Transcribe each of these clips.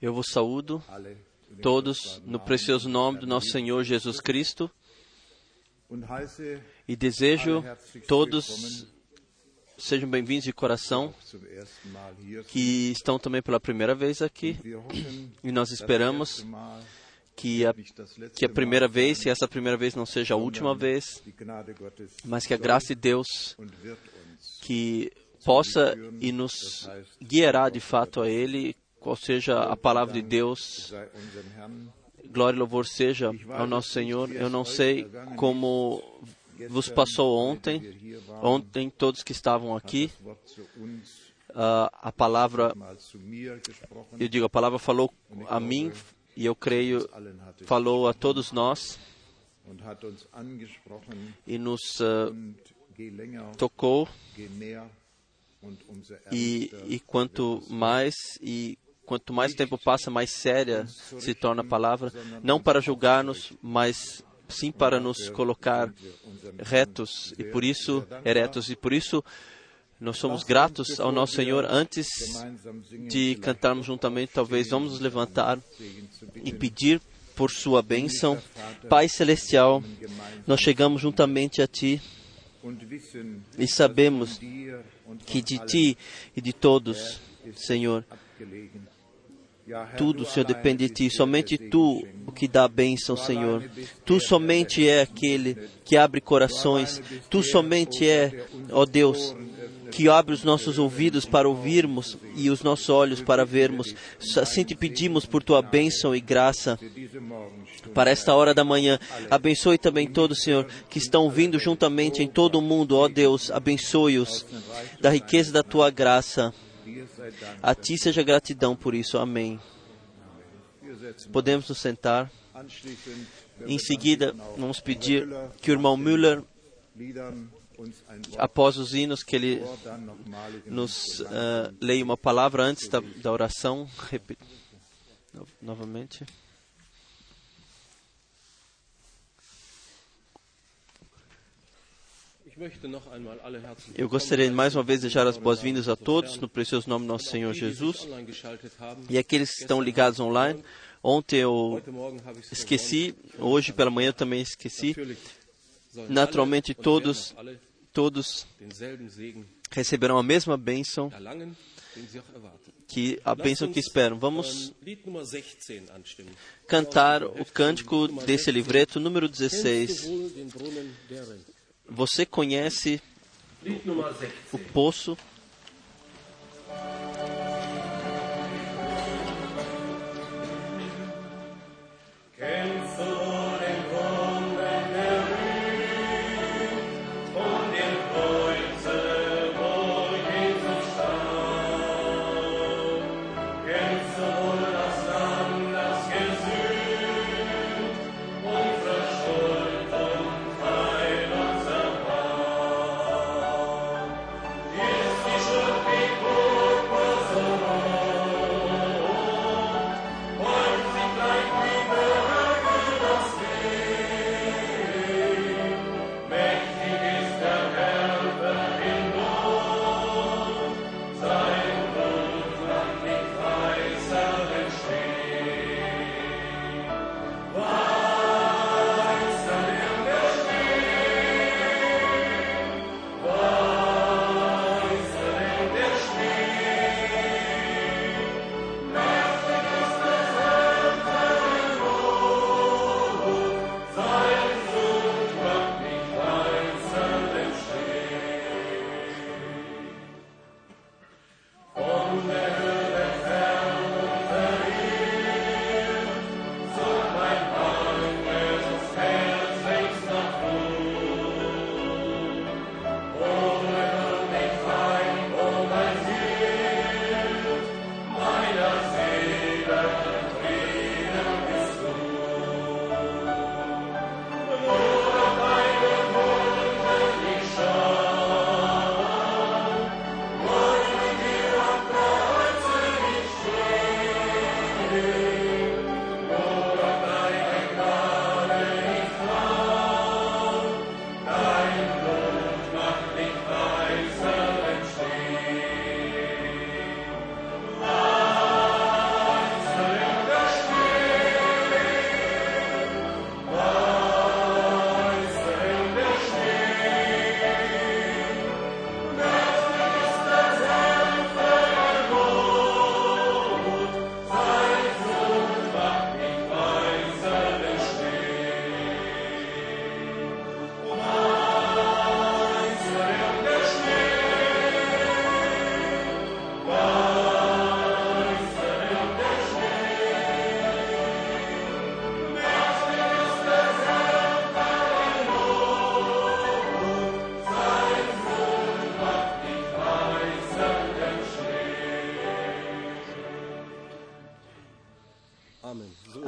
Eu vos saúdo todos no precioso nome do nosso Senhor Jesus Cristo. E desejo todos sejam bem-vindos de coração que estão também pela primeira vez aqui. E nós esperamos que a, que a primeira vez, que essa primeira vez não seja a última vez, mas que a graça de Deus que possa e nos guiará de fato a Ele, qual seja a palavra de Deus. Glória e louvor seja ao nosso Senhor. Eu não sei como vos passou ontem, ontem todos que estavam aqui, ah, a palavra, eu digo, a palavra falou a mim e eu creio falou a todos nós e nos länger, tocou e, e quanto mais e quanto mais tempo passa, mais séria se torna a palavra, não para julgar-nos, mas sim para nos colocar retos e por isso eretos e por isso nós somos gratos ao nosso Senhor antes de cantarmos juntamente, talvez vamos nos levantar e pedir por sua bênção. Pai celestial, nós chegamos juntamente a ti e sabemos que de ti e de todos, Senhor, tudo, Senhor, depende de ti. Somente tu o que dá a bênção, Senhor. Tu somente é aquele que abre corações. Tu somente é, ó Deus, que abre os nossos ouvidos para ouvirmos e os nossos olhos para vermos. Assim te pedimos por tua bênção e graça para esta hora da manhã. Abençoe também todos, Senhor, que estão vindo juntamente em todo o mundo. Ó Deus, abençoe-os da riqueza da tua graça. A ti seja gratidão por isso. Amém. Podemos nos sentar. Em seguida, vamos pedir que o irmão Müller, após os hinos, que ele nos ah, leia uma palavra antes da, da oração. Repi- no- novamente. Eu gostaria de mais uma vez deixar as boas-vindas a todos no precioso nome do nosso Senhor Jesus e aqueles que estão ligados online. Ontem eu esqueci, hoje pela manhã eu também esqueci. Naturalmente todos, todos receberão a mesma bênção, que a bênção que esperam. Vamos Lied Nummer 16 anstimmen. cantar o cântico desse livreto número Kennst 16. Você conhece Lied Nummer 16. o poço? Ist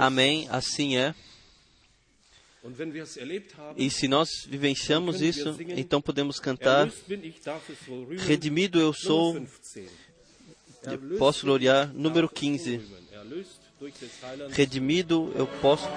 Amém, assim é. E se nós vivenciamos isso, então podemos cantar. Redimido eu sou, Nummer 15. eu posso gloriar. Número 15. Erlöst durch des Heilands Redimido eu posso.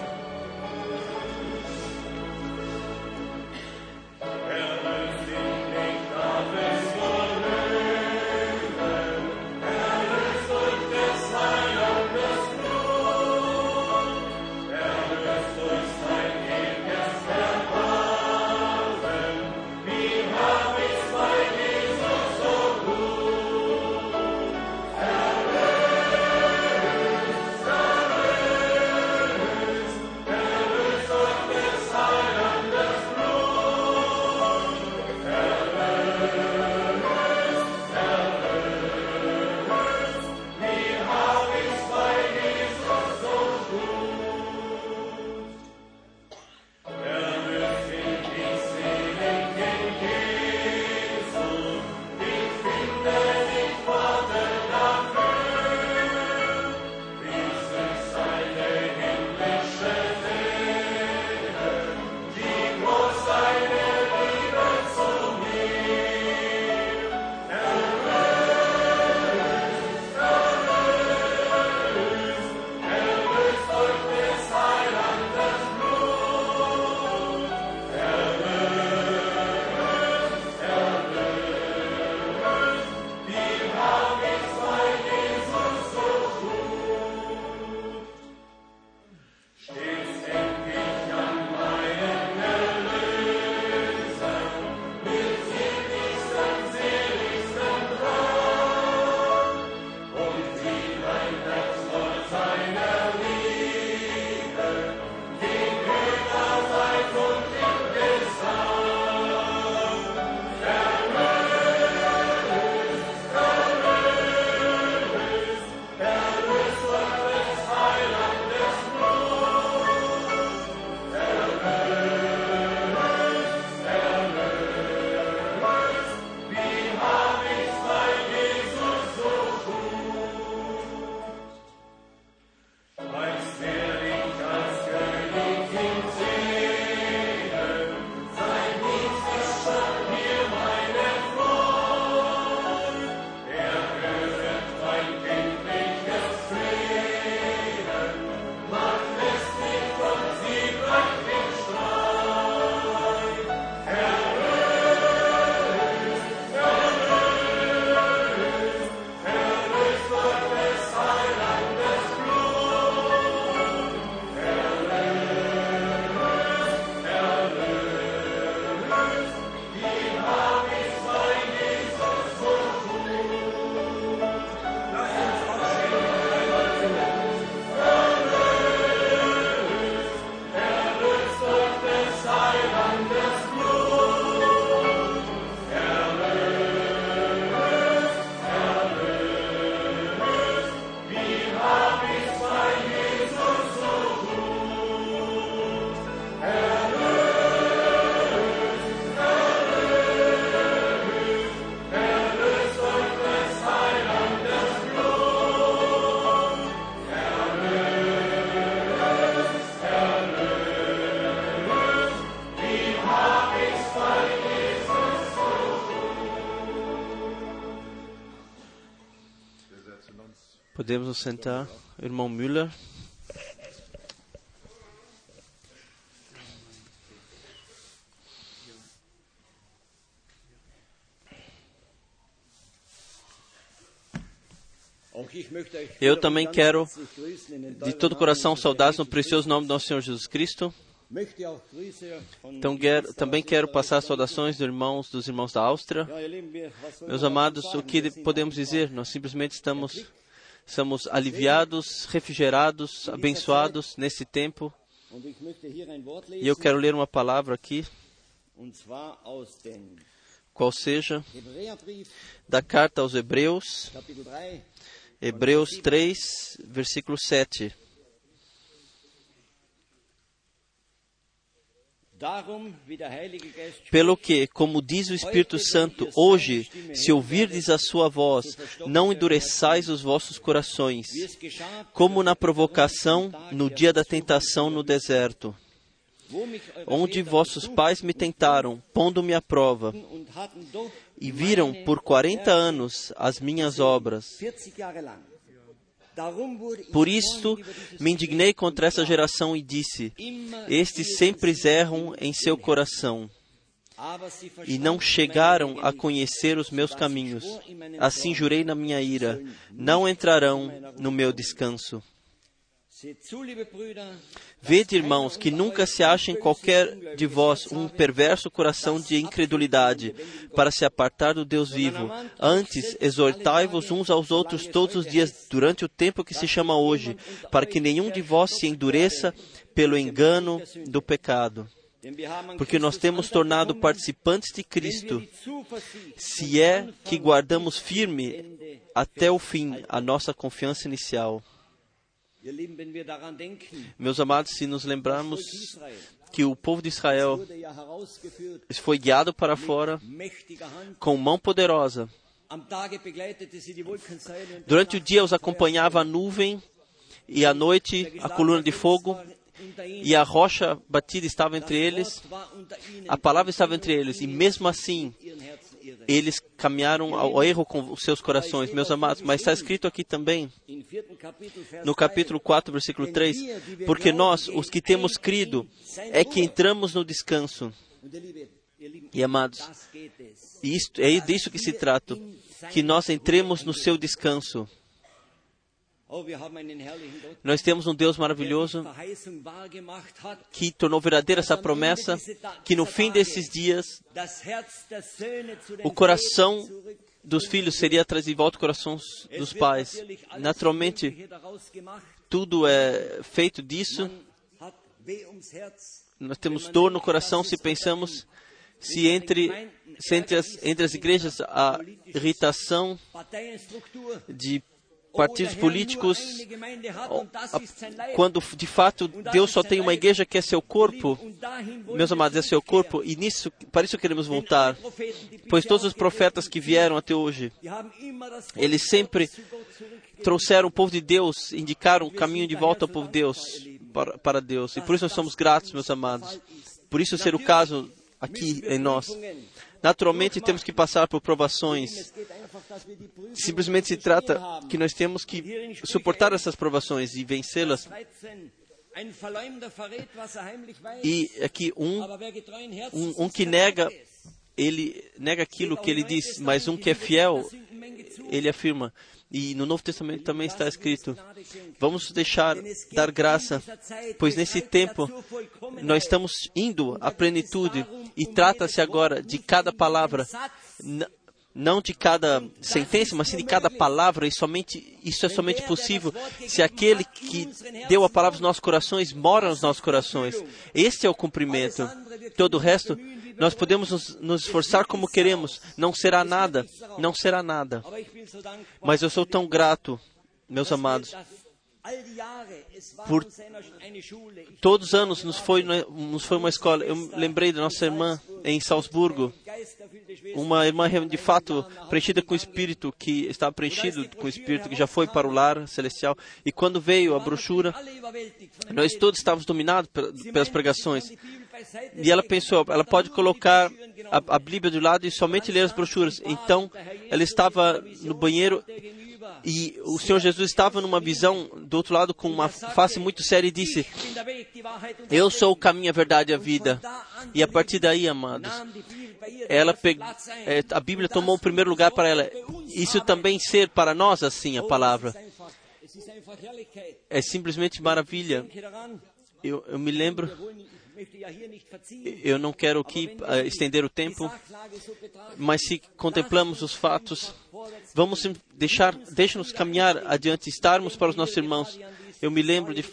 Podemos nos sentar, irmão Müller. Eu também quero, De todo coração, saudades no precioso nome do nosso Senhor Jesus Cristo. Então, quero, também quero passar saudações dos irmãos, dos irmãos da Áustria. Meus amados, o que podemos dizer? Nós simplesmente estamos, estamos aliviados, refrigerados, abençoados nesse tempo. E eu quero ler uma palavra aqui, qual seja, da carta aos Hebreus, Hebreus 3, versículo 7. Pelo que, como diz o Espírito Santo, hoje, se ouvirdes a sua voz, não endureçais os vossos corações, como na provocação no dia da tentação no deserto, onde vossos pais me tentaram, pondo-me à prova, e viram por quarenta anos as minhas obras. Por isto me indignei contra essa geração e disse: Estes sempre erram em seu coração e não chegaram a conhecer os meus caminhos. Assim jurei na minha ira: não entrarão no meu descanso. Vede, irmãos, que nunca se ache em qualquer de vós um perverso coração de incredulidade para se apartar do Deus vivo. Antes, exortai-vos uns aos outros todos os dias durante o tempo que se chama hoje, para que nenhum de vós se endureça pelo engano do pecado. Porque nós temos tornado participantes de Cristo, se é que guardamos firme até o fim a nossa confiança inicial. Meus amados, se nos lembrarmos que o povo de Israel foi guiado para fora com mão poderosa. Durante o dia os acompanhava a nuvem e à noite a coluna de fogo e a rocha batida estava entre eles. A palavra estava entre eles. E mesmo assim eles caminharam ao erro com os seus corações, meus amados. Mas está escrito aqui também no capítulo 4, versículo 3: Porque nós, os que temos crido, é que entramos no descanso. E amados, isto, é disso que se trata, que nós entremos no seu descanso. Nós temos um Deus maravilhoso que tornou verdadeira essa promessa, que no fim desses dias o coração dos filhos seria trazido de volta ao coração dos pais. Naturalmente, tudo é feito disso. Nós temos dor no coração se pensamos se entre, se entre, as, entre as igrejas a irritação de partidos políticos, quando de fato Deus só tem uma igreja que é seu corpo, meus amados, é seu corpo, e nisso, para isso queremos voltar, pois todos os profetas que vieram até hoje, eles sempre trouxeram o povo de Deus, indicaram o caminho de volta ao povo de Deus, para, para Deus, e por isso nós somos gratos, meus amados. Por isso ser o caso aqui em nós. Naturalmente temos que passar por provações. Simplesmente se trata que nós temos que suportar essas provações e vencê-las. E aqui um, um, um que nega, ele nega aquilo que ele diz, mas um que é fiel, ele afirma. E no Novo Testamento também está escrito: vamos deixar dar graça, pois nesse tempo nós estamos indo à plenitude e trata-se agora de cada palavra, não de cada sentença, mas sim de cada palavra, e somente isso é somente possível se aquele que deu a palavra nos nossos corações mora nos nossos corações. Este é o cumprimento. Todo o resto nós podemos nos, nos, esforçar como queremos, não será nada, não será nada. Mas eu sou tão grato, meus amados, por todos os anos nos foi, nos foi uma escola. Eu lembrei da nossa irmã em Salzburgo, uma irmã de fato preenchida com o Espírito, que estava preenchido com o Espírito, que já foi para o lar celestial. E quando veio a brochura, nós todos estávamos dominados pelas pregações. E ela pensou, ela pode colocar a, a Bíblia do lado e somente ler as brochuras. Então, ela estava no banheiro e o Senhor Jesus estava numa visão do outro lado com uma face muito séria e disse: Eu sou o caminho, a verdade e a vida. E a partir daí, amados, ela peg... a Bíblia tomou o primeiro lugar para ela. Isso também ser para nós assim a palavra. É simplesmente maravilha. Eu, eu me lembro eu não quero aqui uh, estender o tempo, mas se contemplamos os fatos, vamos deixar, deixa-nos caminhar adiante, estarmos para os nossos irmãos. Eu me lembro de,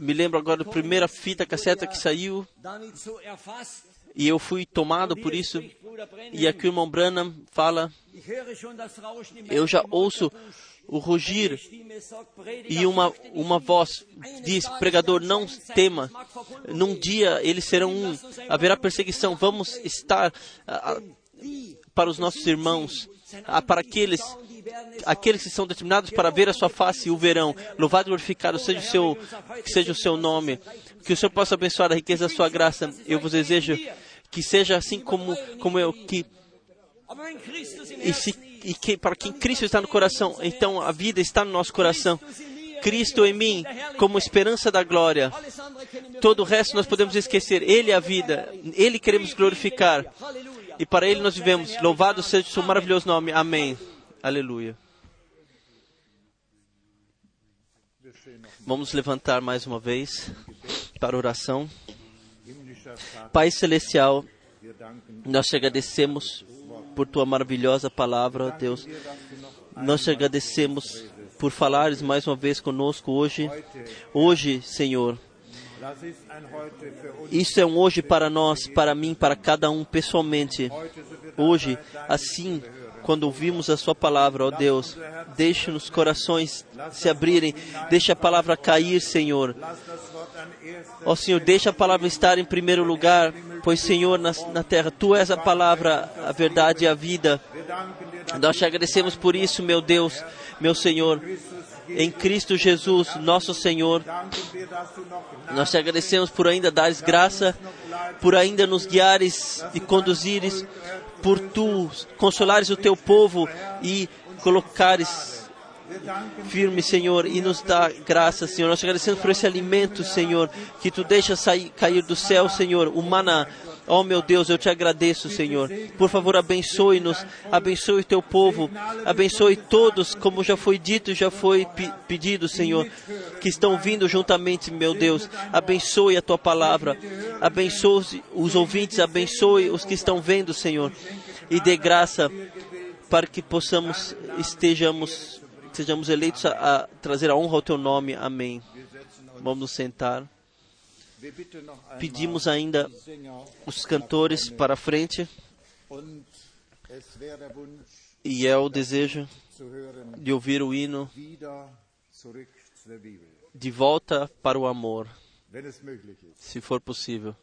me lembro agora da primeira fita casseta que saiu. e eu fui tomado por isso. E aqui o irmão Branham fala: Eu já ouço o, rugir e uma, uma voz diz: pregador, não tema. Num dia eles serão um, haverá perseguição. Vamos estar ah, Die para os nossos irmãos, ah, para aqueles, aqueles que são determinados para ver a sua face o verão. Louvado e glorificado seja o seu, seja o seu nome. Que o Senhor possa abençoar a riqueza da sua graça. Eu vos desejo que seja assim como, como eu, que e, se, e que, para quem Cristo está no coração, então a vida está no nosso coração. Cristo em mim, como esperança da glória. Todo o resto nós podemos esquecer. Ele é a vida. Ele queremos glorificar. E para Ele nós vivemos. Louvado seja o seu maravilhoso nome. Amém. Aleluia. Vamos levantar mais uma vez para oração. Pai Celestial, nós te agradecemos por tua maravilhosa palavra, Deus. Nós te agradecemos por falares mais uma vez conosco hoje. Hoje, Senhor, isso é um hoje para nós, para mim, para cada um pessoalmente. Hoje, assim, quando ouvimos a Sua palavra, ó Deus, deixe nos corações se abrirem, deixe a palavra cair, Senhor. Ó Senhor, deixa a palavra estar em primeiro lugar, pois, Senhor, na, na terra, Tu és a palavra, a verdade e a vida. Nós te agradecemos por isso, meu Deus, meu Senhor. Em Cristo Jesus, nosso Senhor, nós te agradecemos por ainda dares graça, por ainda nos guiares e conduzires, por tu consolares o teu povo e colocares firme, Senhor, e nos dá graça, Senhor. Nós te agradecemos por esse alimento, Senhor, que tu deixas sair, cair do céu, Senhor, o maná. Oh meu Deus, eu te agradeço, Senhor. Por favor, abençoe-nos, abençoe teu povo, abençoe todos, como já foi dito e já foi pe- pedido, Senhor, que estão vindo juntamente, meu Deus. Abençoe a tua palavra, abençoe os ouvintes, abençoe os que estão vendo, Senhor, e dê graça para que possamos, estejamos, sejamos eleitos a, a trazer a honra ao teu nome. Amém. Vamos nos sentar. Pedimos ainda os cantores para a frente e é o desejo de ouvir o hino de volta para o amor, se for possível.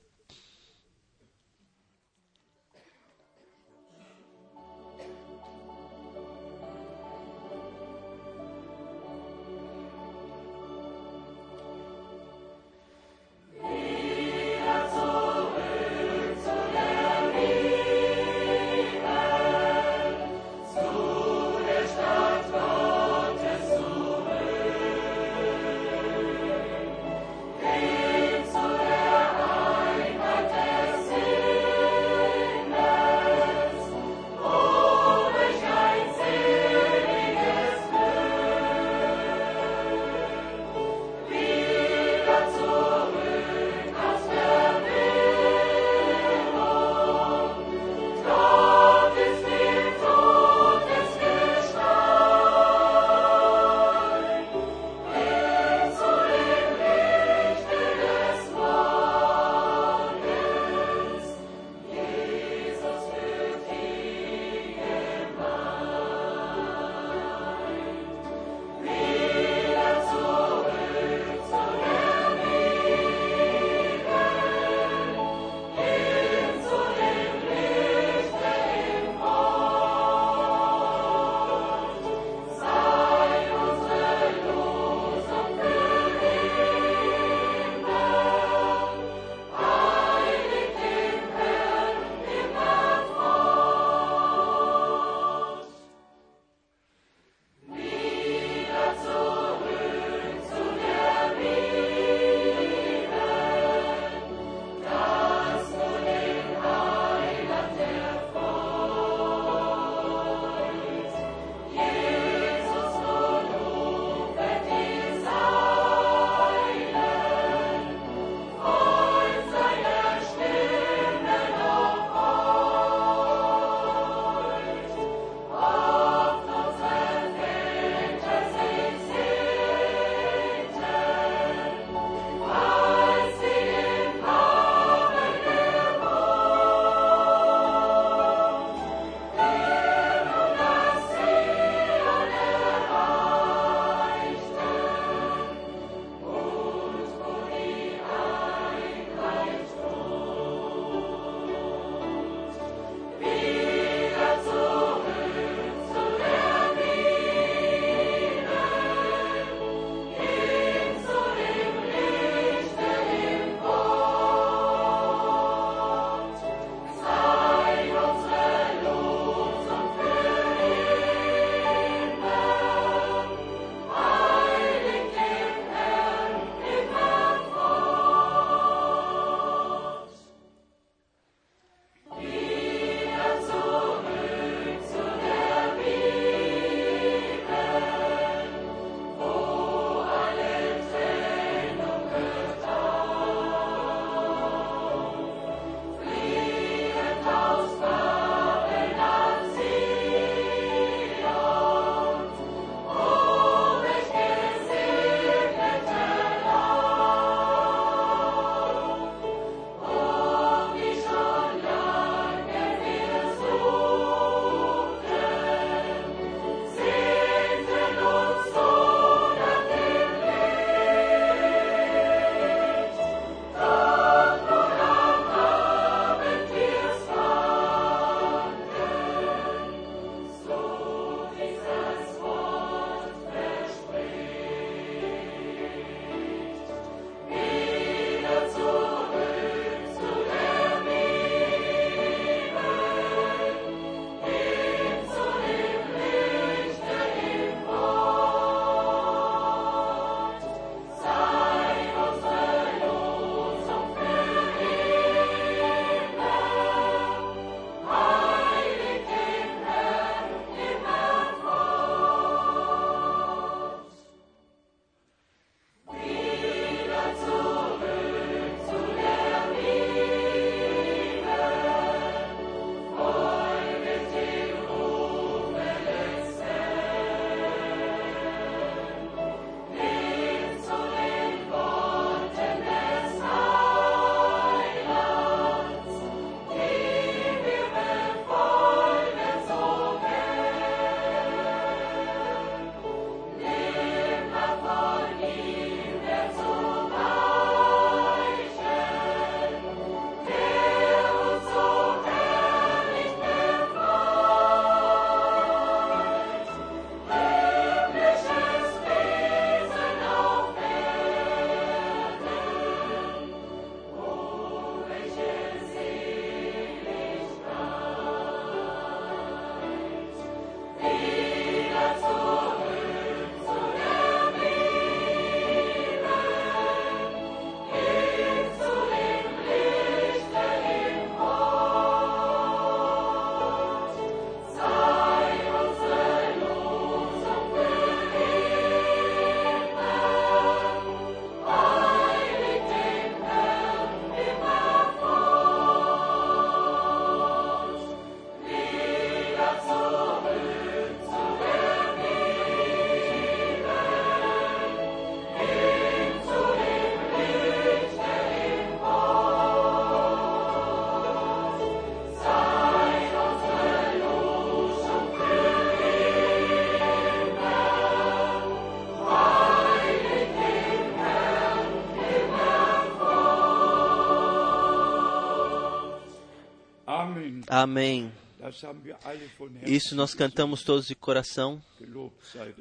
Isso nós cantamos todos de coração.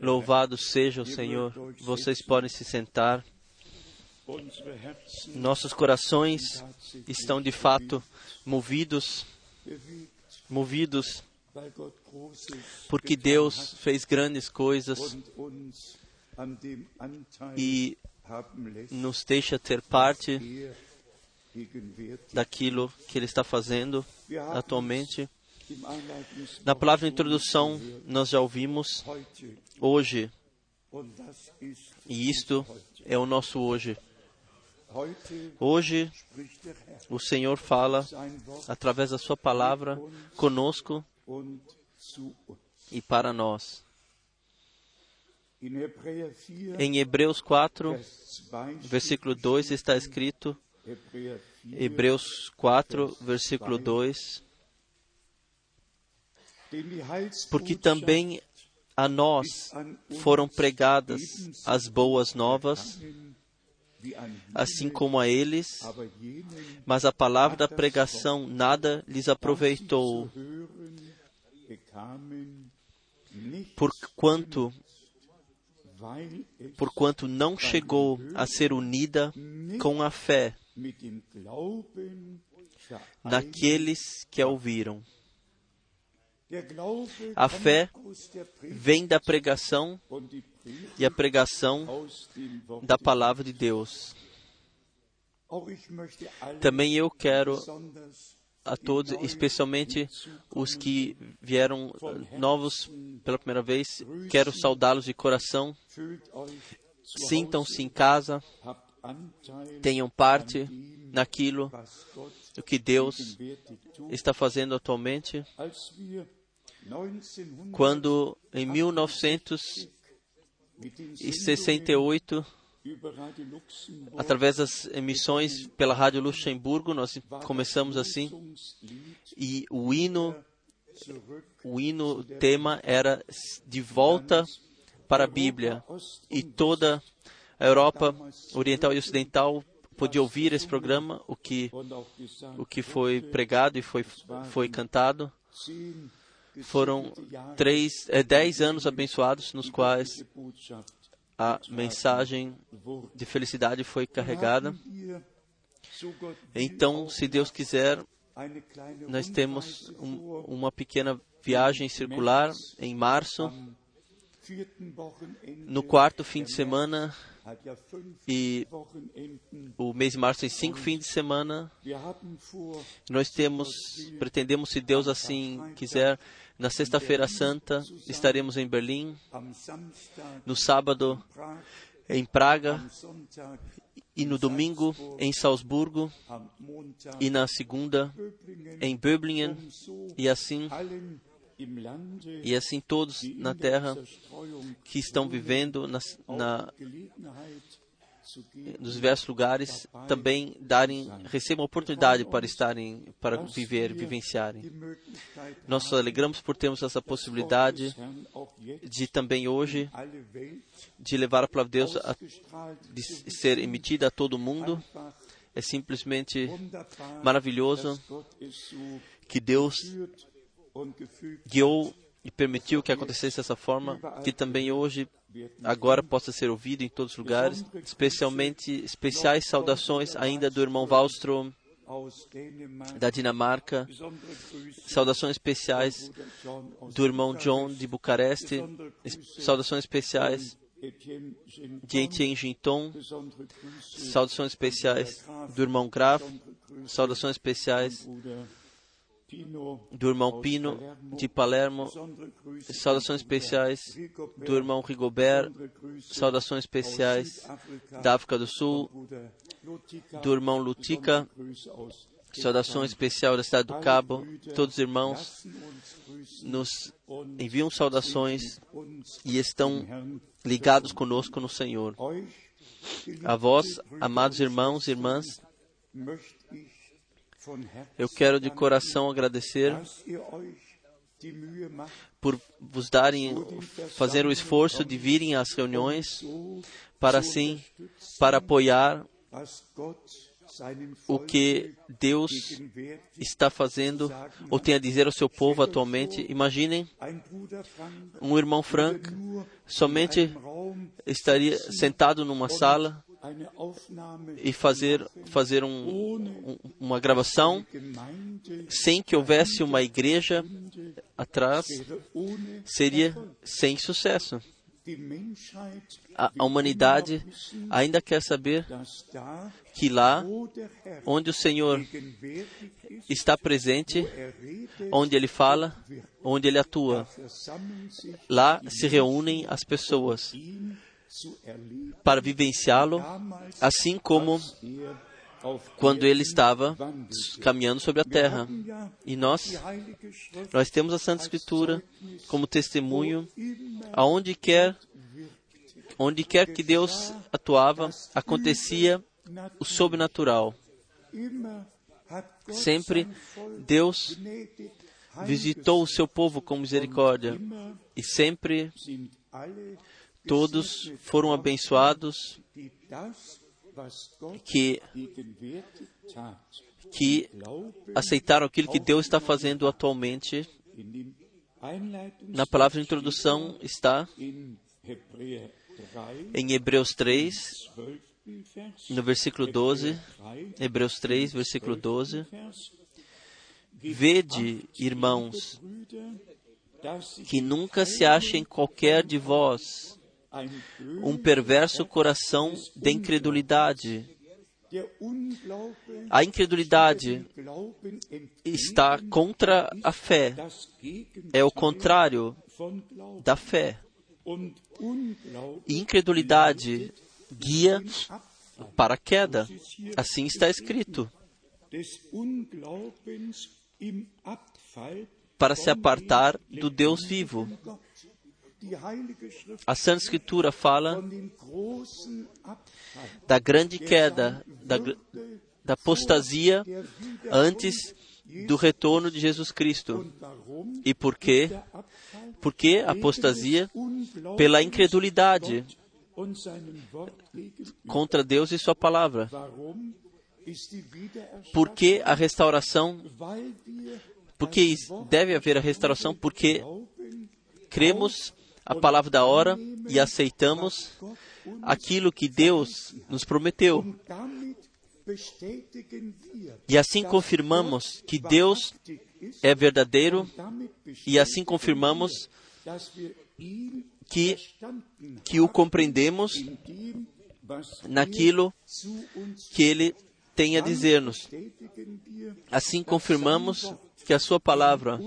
Louvado seja o Senhor. Vocês podem se sentar. Nossos corações estão de fato movidos, movidos porque Deus fez grandes coisas e nos deixa ter parte er daquilo que Ele está fazendo atualmente. Na palavra de introdução, nós já ouvimos hoje, e isto é o nosso hoje. Hoje, o Senhor fala através da Sua palavra conosco e para nós. In Hebräer 4, Em Hebreus 4, Vers 2, versículo 2 está escrito, Hebräer 4, Hebreus 4, versículo 2, denn die porque também a nós foram pregadas as boas novas, assim como a eles, mas a palavra da pregação nada lhes aproveitou, porquanto, porquanto não chegou a ser unida com a fé naqueles que a ouviram. A fé Vem da pregação e a pregação da palavra de Deus. Também eu quero a todos, especialmente os que vieram eh, novos pela primeira vez, quero saudá-los de coração. Sintam-se em casa, tenham parte naquilo que Deus está fazendo atualmente. Als wir 1900 Quando em 1968, mit den Sendungen über Radio Luxemburg através das emissões pela Rádio Luxemburgo, nós começamos assim e o hino o hino tema era de volta para a Bíblia e toda a Europa Oriental e Ocidental podia ouvir esse programa, o que o que foi pregado e foi foi cantado. Foram três, é, dez anos abençoados nos quais a mensagem de felicidade foi carregada. Então, se Deus quiser, nós temos um, uma pequena viagem circular em março, no quarto fim de semana, e o mês de março tem cinco fins de semana. Nós temos, pretendemos, se Deus assim quiser, na Sexta-feira Santa estaremos em Berlim, no sábado em Praga. E no domingo em Salzburgo. E na segunda em Böblingen. E assim e assim todos na terra que estão vivendo na, na, nos diversos lugares também darem recebam oportunidade para estarem para viver vivenciarem. nós nos alegramos por termos essa possibilidade de também hoje de levar a palavra de Deus a, de ser emitida a todo mundo. É simplesmente maravilhoso que Deus guiou e permitiu que acontecesse dessa forma, que também hoje, agora, possa ser ouvido em todos os lugares, especialmente especiais saudações ainda do irmão Wallström da Dinamarca, saudações especiais do irmão John de Bucareste, saudações especiais de Etienne Ginton, saudações especiais do irmão Graf, saudações especiais do irmão Pino de Palermo, saudações especiais do irmão Rigobert, saudações especiais da África do Sul, do irmão Lutica, saudação especial da cidade do Cabo, todos os irmãos. Nos enviam saudações e estão ligados conosco no Senhor. A vós, amados irmãos e irmãs, eu quero de coração agradecer por vos darem, fazer o esforço de virem às reuniões para assim, para apoiar o que Deus está fazendo ou tem a dizer ao seu povo atualmente. Imaginem um irmão Frank somente estaria sentado numa sala e fazer fazer um, um- uma gravação sem que houvesse uma igreja atrás seria sem sucesso. A, a humanidade ainda quer saber que lá onde o Senhor está presente, onde ele fala, onde ele atua, lá se reúnem as pessoas para vivenciá-lo, assim como quando ele estava caminhando sobre a terra. E nós, nós temos a Santa Escritura como testemunho, aonde quer, onde quer que Deus atuava, acontecia o sobrenatural. Sempre Deus visitou o seu povo com misericórdia e sempre todos foram abençoados que que aceitaram aquilo que Deus está fazendo atualmente. Na palavra de introdução está in Hebräer 3 em Hebreus 3, 12. Vers no versículo 12. 3 Hebreus 3, versículo 12. Vers Vede, irmãos, que nunca se ache em qualquer de vós um perverso coração de incredulidade. A incredulidade está contra a fé, é o contrário da fé. E incredulidade guia para a queda. Assim está escrito. Para se apartar do Deus vivo. A Santa Escritura fala da grande queda, da, da apostasia antes do retorno de Jesus Cristo. E por quê? Porque a apostasia pela incredulidade contra Deus e sua palavra. Por que a restauração? Porque deve haver a restauração porque cremos a palavra da hora e aceitamos aquilo que Deus nos prometeu. E assim confirmamos que Deus é verdadeiro e assim confirmamos que, que o compreendemos naquilo que Ele tem a dizer-nos. Assim confirmamos que a Sua palavra,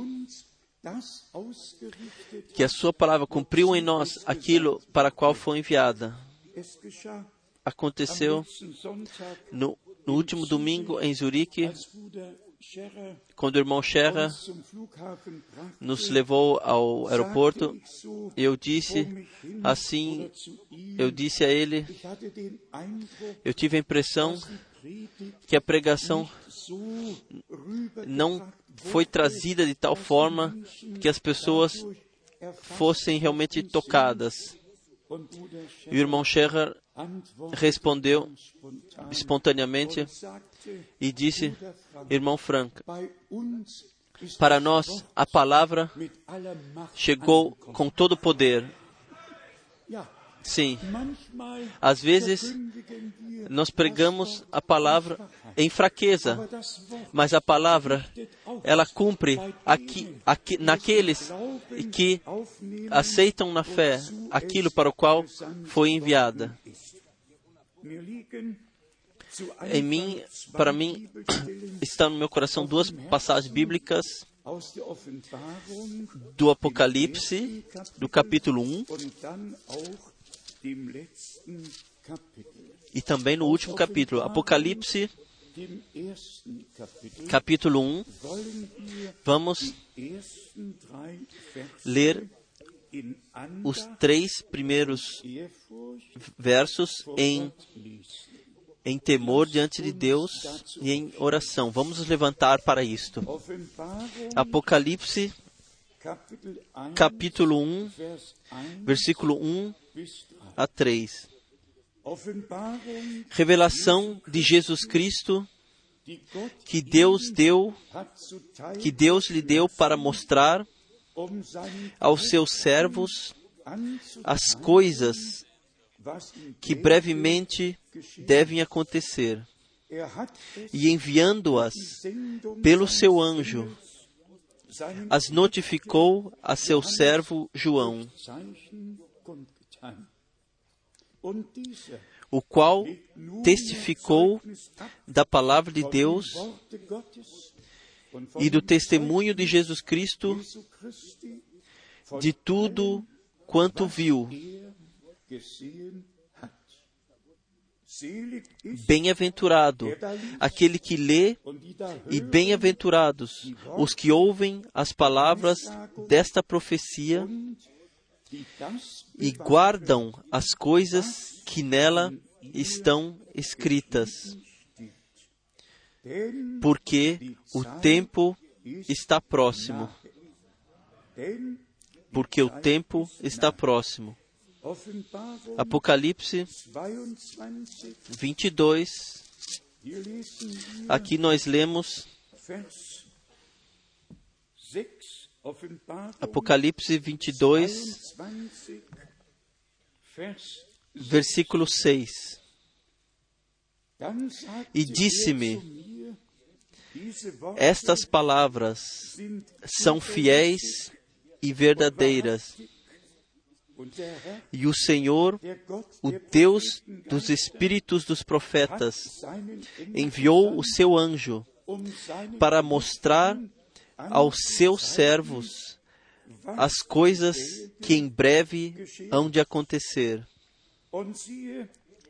que a Sua palavra cumpriu em nós aquilo para qual foi enviada. Aconteceu no, no último domingo em Zurique, quando o irmão brachte, nos levou ao aeroporto, eu disse assim, eu disse a ele, eu tive a impressão que a pregação não foi trazida de tal forma que as pessoas fossem realmente tocadas. E o irmão antwortete respondeu spontan espontaneamente e disse: Irmão Frank, para nós a palavra chegou com todo o poder. Sim, às vezes nós pregamos a palavra em fraqueza, mas a palavra ela cumpre aqui, aqui naqueles que aceitam na fé aquilo para o qual foi enviada. Em mim, para mim, estão no meu coração duas passagens bíblicas do Apocalipse, do capítulo 1, e também no último capítulo. Apocalipse, capítulo 1. wollen wir Vamos ler os três primeiros versos em, em temor diante de Deus e em oração. Vamos nos levantar para isto. Apocalipse, Kapitel 1, capítulo 1, Vers 1 versículo 1 bis 3. A 3. Offenbarung, Revelação de Jesus Cristo que Deus deu, que Deus lhe deu para mostrar aos seus servos as coisas que brevemente devem acontecer. Er E enviando-as pelo seu anjo, as notificou a seu servo João, o qual testificou da palavra de Deus e do testemunho de Jesus Cristo de tudo quanto viu. Bem-aventurado aquele que lê e bem-aventurados os que ouvem as palavras desta profecia e guardam as coisas que nela estão escritas, porque o tempo está próximo. Porque o tempo está próximo. Apocalipse 22, 22, hier lesen wir aqui nós lemos Vers 6, Offenbarung Apocalipse 22, 22, Vers versículo 6. Dann sagte E disse-me, Estas palavras são fiéis e verdadeiras. E o Senhor, o Deus dos espíritos dos profetas, enviou o seu anjo para mostrar aos seus servos as coisas que em breve hão de acontecer.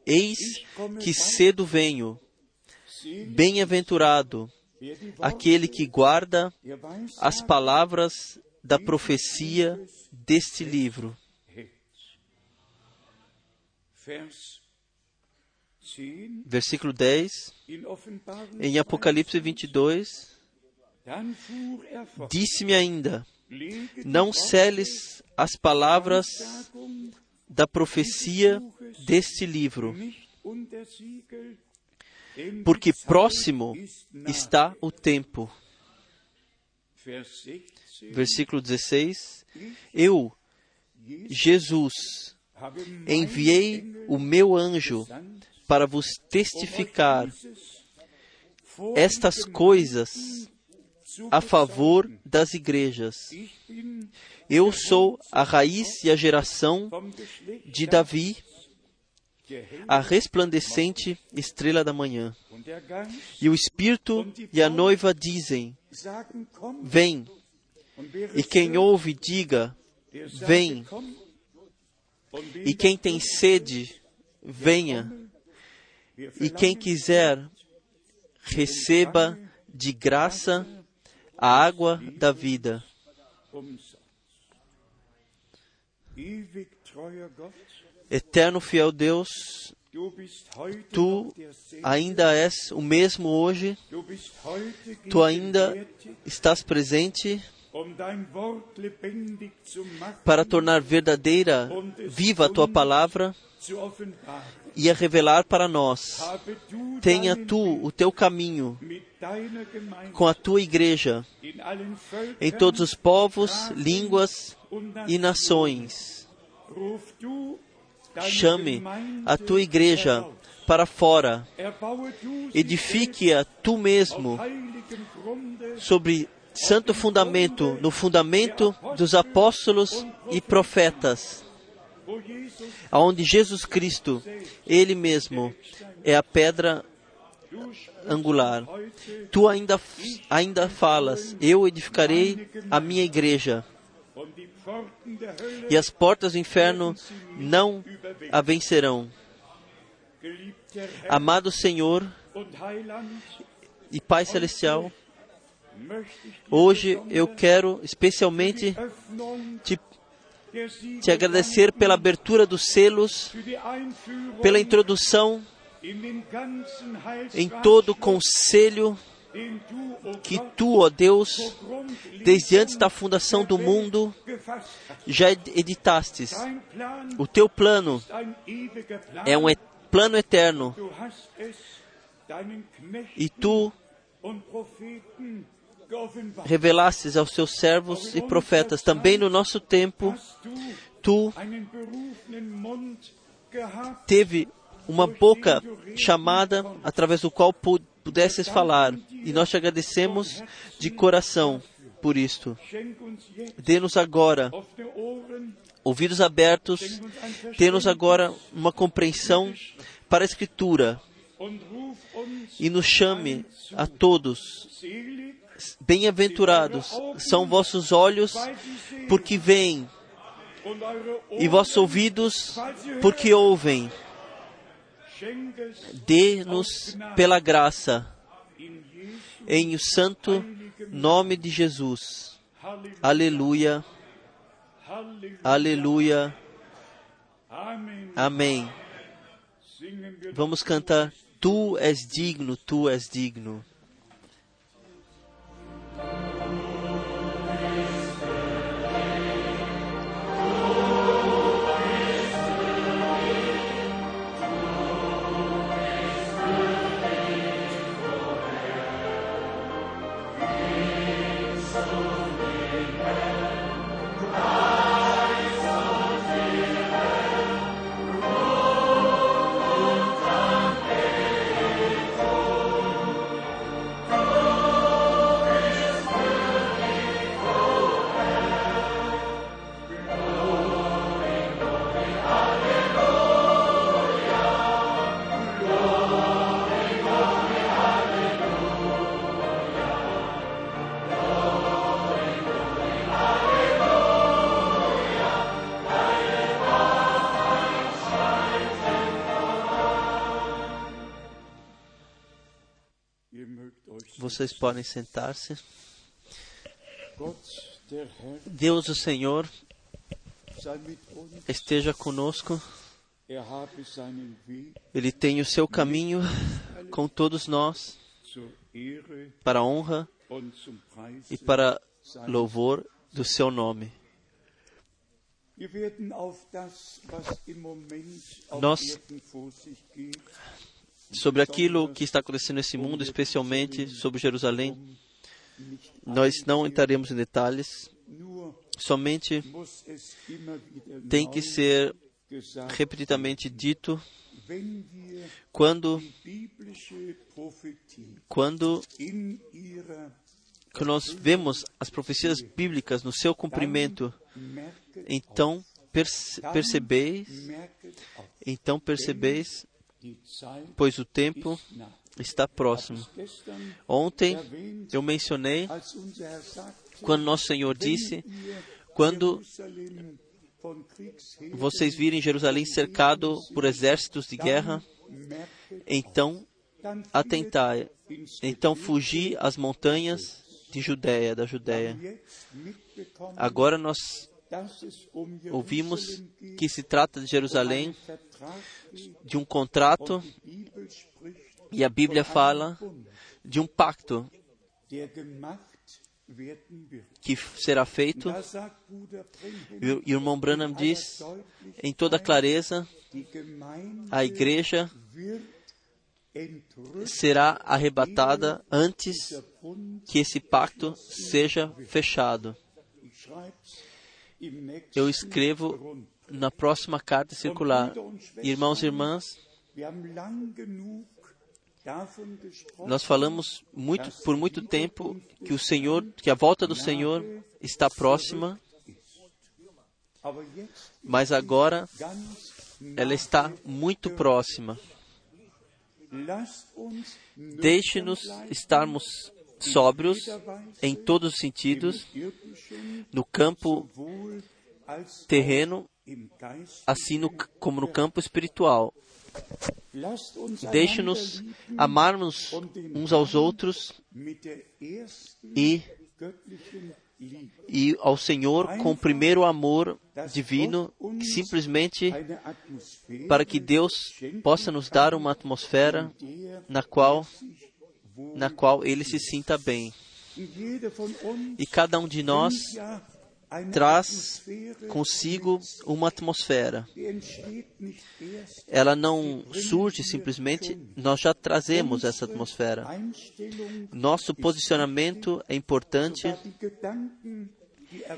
Eis que cedo venho. Bem-aventurado aquele que guarda as palavras da profecia deste livro. hält. Vers 10 Versículo 10, in Offenbarung em Apocalipse 22, disse-me ainda: Não seles as palavras da profecia deste livro, porque próximo está o tempo. Vers 16 Versículo 16: Eu, Jesus, enviei o meu anjo para vos testificar estas coisas a favor das igrejas. Eu sou a raiz e a geração de Davi, a resplandecente estrela da manhã. E o Espírito e a noiva dizem. Vem. E quem ouve, diga: vem. E quem tem sede, venha. E quem quiser, receba de graça a água da vida. Eterno fiel Deus, tu ainda és o mesmo hoje, tu ainda estás presente para tornar verdadeira, viva a tua palavra e a revelar para nós. Tenha tu o teu caminho com a tua igreja em todos os povos, línguas e nações. Chame a tua igreja para fora. Edifique-a tu mesmo sobre santo fundamento, no fundamento dos apóstolos e profetas, wo Jesus Cristo, Ele mesmo, é a pedra angular. Tu ainda, ainda falas, eu edificarei a minha igreja, e as portas do inferno não a vencerão. Amado Senhor e Pai Celestial, hoje eu quero especialmente te, te agradecer pela abertura dos selos, pela introdução em todo o conselho que tu, ó Deus, desde antes da fundação do mundo, já ed- editastes. O teu plano é um, et- plano eterno. E tu. Revelastes aos seus servos e profetas. Também no nosso tempo, tu teve uma boca chamada através do qual pu- pudesses falar. E nós te agradecemos de coração por isto. Dê-nos agora ouvidos abertos, dê-nos agora uma compreensão para a Escritura e nos chame a todos. Bem-aventurados são vossos olhos, porque veem, e vossos ouvidos, porque ouvem. Dê-nos pela graça, em o santo nome de Jesus. Aleluia, aleluia, amém. Vamos cantar: Tu és digno, tu és digno. Vocês podem sentar-se. Deus, o Senhor, esteja conosco. Weg Ele tem o seu caminho com todos nós para a honra e para louvor do seu nome. Nós- Sobre aquilo que está acontecendo nesse mundo, especialmente sobre Jerusalém, nós não entraremos em detalhes. Somente tem que ser repetidamente dito quando quando que nós vemos as profecias bíblicas no seu cumprimento, então perce- percebeis, então percebeis, pois o tempo está próximo. Ontem eu mencionei quando nosso Senhor disse: ihr quando vocês virem Jerusalém cercado por exércitos de guerra, então atentai, então fugi às montanhas de Judéia, da Judéia. Agora nós ouvimos que se trata de Jerusalém, de um contrato, e a Bíblia fala de um pacto que será feito. E o irmão Branham diz em toda clareza: a igreja será arrebatada antes que esse pacto seja fechado. Eu escrevo na próxima carta circular. Irmãos e irmãs, nós falamos muito por muito tempo que o Senhor, que a volta do Senhor está próxima, mas agora ela está muito próxima. Deixe-nos estarmos sóbrios em todos os sentidos, no campo terreno, assim no, como no campo espiritual. Deixe-nos amarmos uns aos outros e, e ao Senhor com o primeiro amor divino, simplesmente para que Deus possa nos dar uma atmosfera na qual, na qual Ele se sinta bem. E cada um de nós traz consigo uma atmosfera. Ela não surge simplesmente, nós já trazemos essa atmosfera. Nosso posicionamento é importante,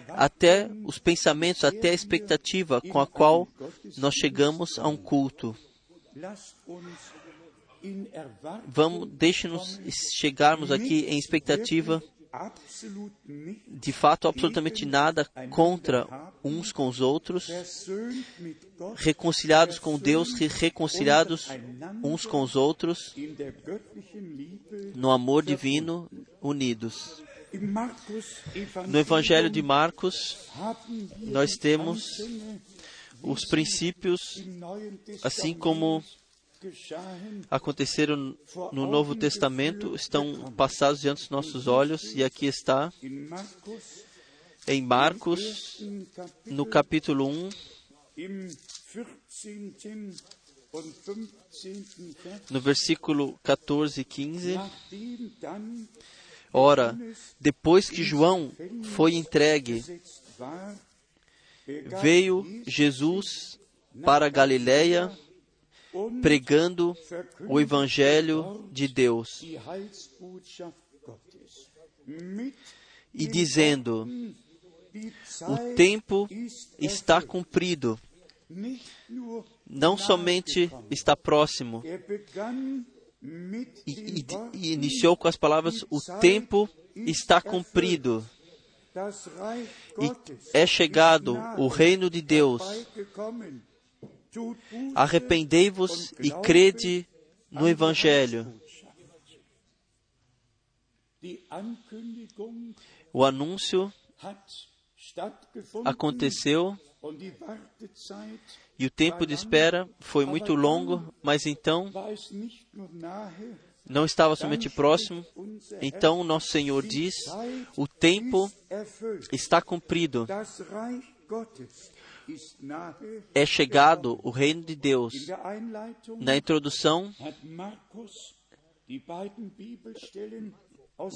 até os pensamentos, até a expectativa com a qual nós chegamos a um culto. Vamos, deixe-nos chegarmos aqui em expectativa de fato absolutamente nada contra uns com os outros, reconciliados com Deus e reconciliados uns com os outros, no amor divino, unidos. No Evangelho de Marcos, nós temos os princípios, assim como aconteceram no Novo Testamento, estão passados diante dos nossos olhos, e aqui está em Marcos, no capítulo 1, no versículo 14 e 15. Ora, depois que João foi entregue, veio Jesus para Galiléia pregando o Evangelho de Deus e dizendo: O tempo está cumprido, não somente está próximo, e, e, e iniciou com as palavras: O tempo está cumprido. E é chegado o reino de Deus. Arrependei-vos e crede no Evangelho. O anúncio aconteceu e o tempo de espera foi muito longo, mas então não estava somente próximo. Então nosso Senhor diz: o tempo está cumprido. É chegado o reino de Deus. Na introdução,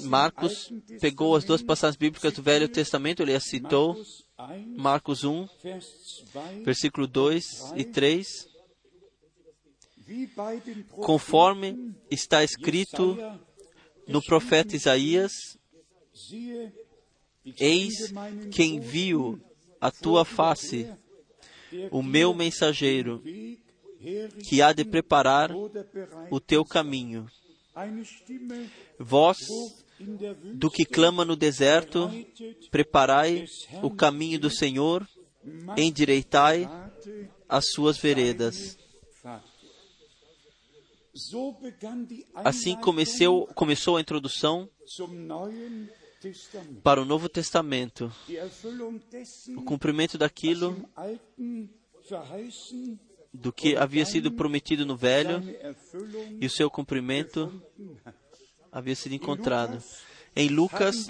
Marcos pegou as duas passagens bíblicas do Velho Testamento, ele as citou. Marcos 1, versículo 2 e 3. Conforme está escrito no profeta Isaías, eis que envio a tua face o meu mensageiro, que há de preparar o teu caminho. Vós, do que clama no deserto, preparai o caminho do Senhor, endireitai as suas veredas. Assim comeceu, começou a introdução para o Novo Testamento, o cumprimento daquilo do que havia sido prometido no Velho e o seu cumprimento havia sido encontrado. Em Lucas,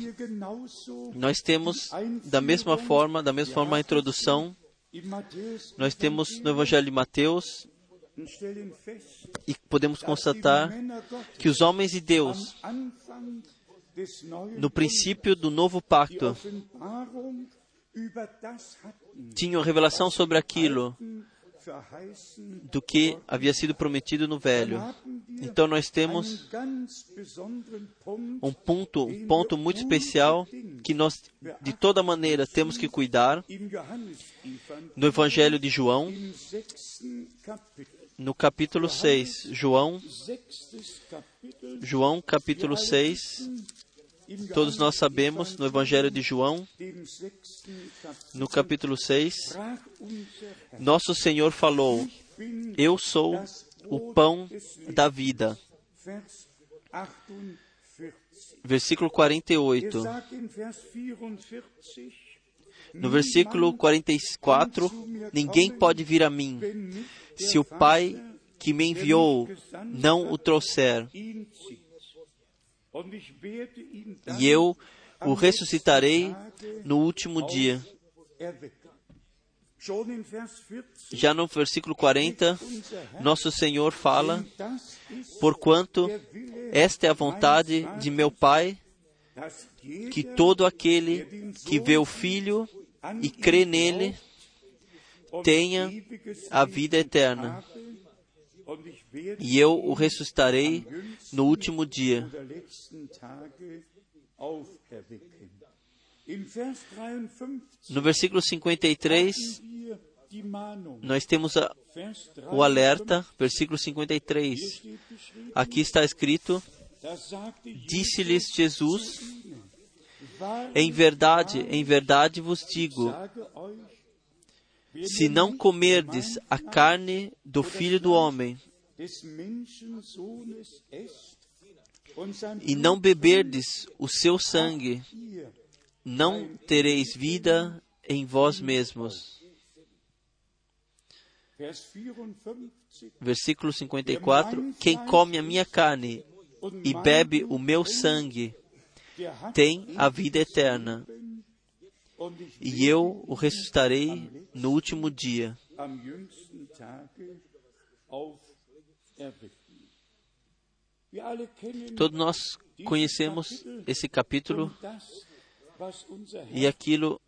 nós temos da mesma forma, da mesma forma a introdução. Nós temos no Evangelho de Mateus e podemos constatar que os homens de Deus no princípio do novo pacto, tinham revelação sobre aquilo do que havia sido prometido no velho. Então nós temos um ponto, um ponto muito especial que nós de toda maneira temos que cuidar no Evangelho de João, no capítulo 6. João, João capítulo 6. Todos nós sabemos no Evangelho de João, no capítulo 6, nosso Senhor falou: Eu sou o pão da vida. Versículo 48. No versículo 44, ninguém pode vir a mim se o Pai que me enviou não o trouxer e eu o ressuscitarei no último dia. Já no versículo 40, nosso Senhor fala: Porquanto esta é a vontade de meu Pai, que todo aquele que vê o Filho e crê nele, tenha a vida eterna. E eu o ressuscitarei no último dia. der letzten Tage auferwecken. In Vers 53 No versículo 53, wir die Mahnung. nós temos a- o alerta, versículo 53. steht geschrieben, Aqui está escrito: Disse-lhes Jesus: Em verdade, em verdade vos digo, se não comerdes a carne do Filho do Homem e não beberdes o seu sangue, não tereis vida em vós mesmos. Vers 54, Versículo 54: Quem come a minha carne e bebe o meu sangue tem a vida eterna, e eu o ressuscitarei no último dia. Todos nós conhecemos esse capítulo e aquilo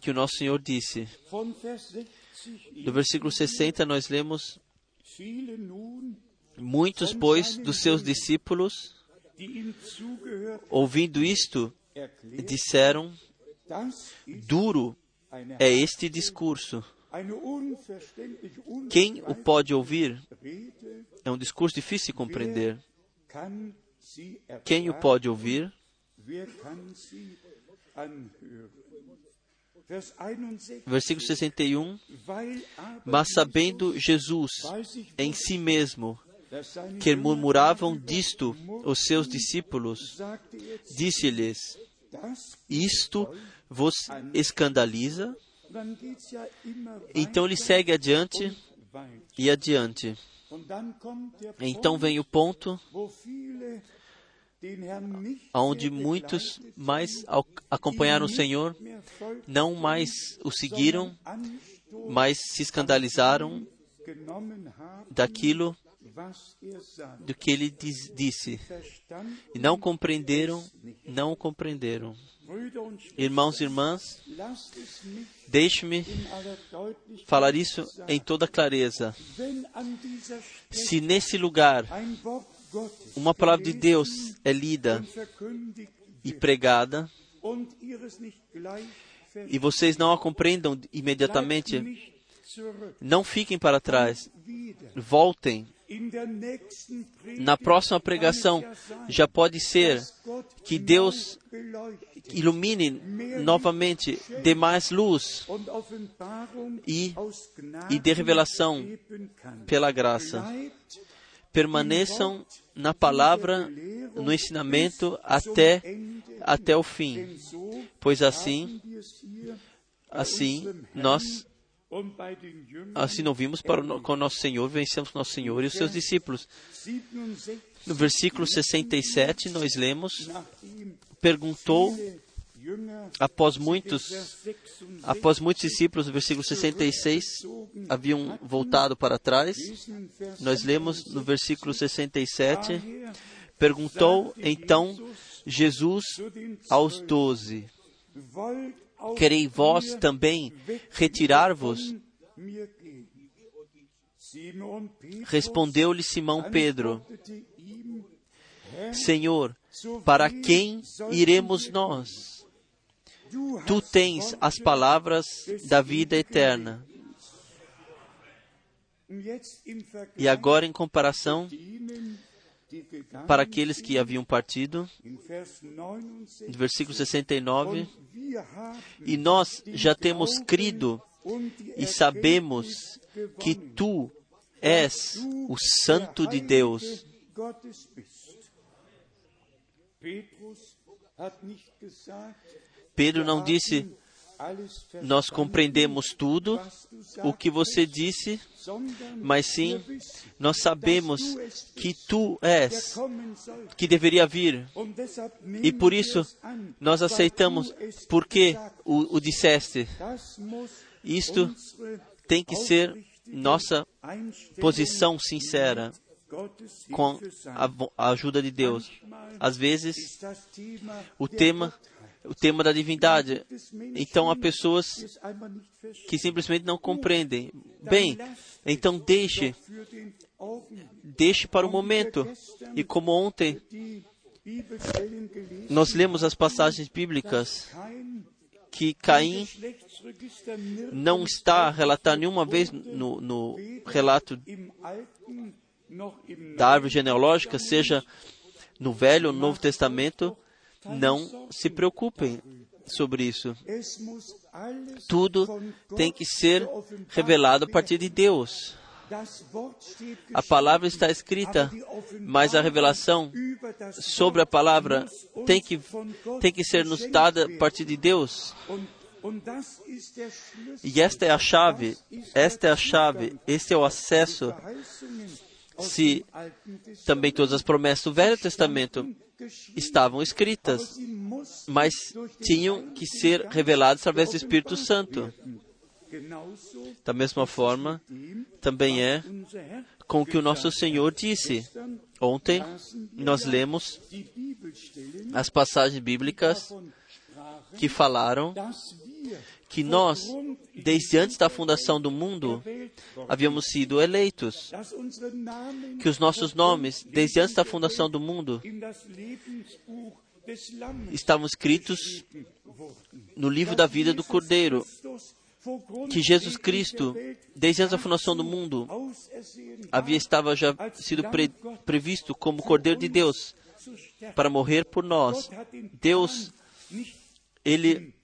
que o nosso Senhor disse. Von Vers 60 No versículo 60 nós lemos: Muitos, pois, dos seus discípulos, ouvindo isto, disseram: Duro é este discurso. Quem o pode ouvir? É um discurso difícil de compreender. Quem o pode ouvir? wer kann sie anhören? Vers 61, Versículo 61. weil aber Mas sabendo Jesus em si mesmo que murmuravam disto os seus discípulos, disse-lhes: Isto vos escandaliza? Então ele segue adiante e adiante. Então vem o ponto onde muitos mais acompanharam o Senhor, não mais o seguiram, mas se escandalizaram daquilo do que ele disse. E não compreenderam, não compreenderam. Irmãos e irmãs, deixe-me falar isso em toda clareza. Se nesse lugar uma palavra de Deus é lida e pregada e vocês não a compreendam imediatamente. Não fiquem para trás, voltem. Na próxima pregação já pode ser que Deus ilumine novamente, dê mais luz e- e dê revelação pela graça. Permaneçam na palavra, no ensinamento até, até o fim, pois assim, assim nós assim não vimos para o, com nosso Senhor, vencemos nosso Senhor e os seus discípulos. 67 No versículo 67 nós lemos: perguntou após muitos in Vers 66 após muitos discípulos, no versículo 66, haviam voltado para trás. Nós lemos no versículo 67, daher perguntou então Jesus aos doze: Querei vós também retirar-vos? Respondeu-lhe Simão Pedro: Senhor, para quem iremos nós? Tu tens as palavras da vida eterna. E agora, em comparação, para aqueles que haviam partido, in Vers 69, no versículo 69, und wir haben e nós já temos crido e sabemos que tu és o Santo de Deus. Pedro não disse, nós compreendemos tudo o que você disse, mas sim, nós sabemos que tu és, que deveria vir. E por isso nós aceitamos, porque o, o disseste. Isto tem que ser nossa posição sincera com a, a ajuda de Deus. Às vezes, o tema. O tema da divindade. Então há pessoas que simplesmente não compreendem. Bem, então deixe, deixe para o momento. E como ontem nós lemos as passagens bíblicas que Caim não está relatado nenhuma vez no, no relato da árvore genealógica, seja no Velho ou no Novo Testamento, não se preocupem sobre isso. Tudo tem que ser revelado a partir de Deus. A palavra está escrita, mas a revelação sobre a palavra tem que, tem que ser nos dada a partir de Deus. E esta é a chave, esta é a chave, este é o acesso. Se também todas as promessas do Velho Testamento estavam escritas, mas tinham que ser reveladas através do Espírito Santo. Da mesma forma, também é com o que o nosso Senhor disse. Ontem nós lemos as passagens bíblicas que falaram que nós, desde antes da fundação do mundo, havíamos sido eleitos, que os nossos nomes, desde antes da fundação do mundo, estavam escritos no livro da vida do Cordeiro, que Jesus Cristo, desde antes da fundação do mundo, havia estava já sido pre- previsto como Cordeiro de Deus para morrer por nós. Deus, ele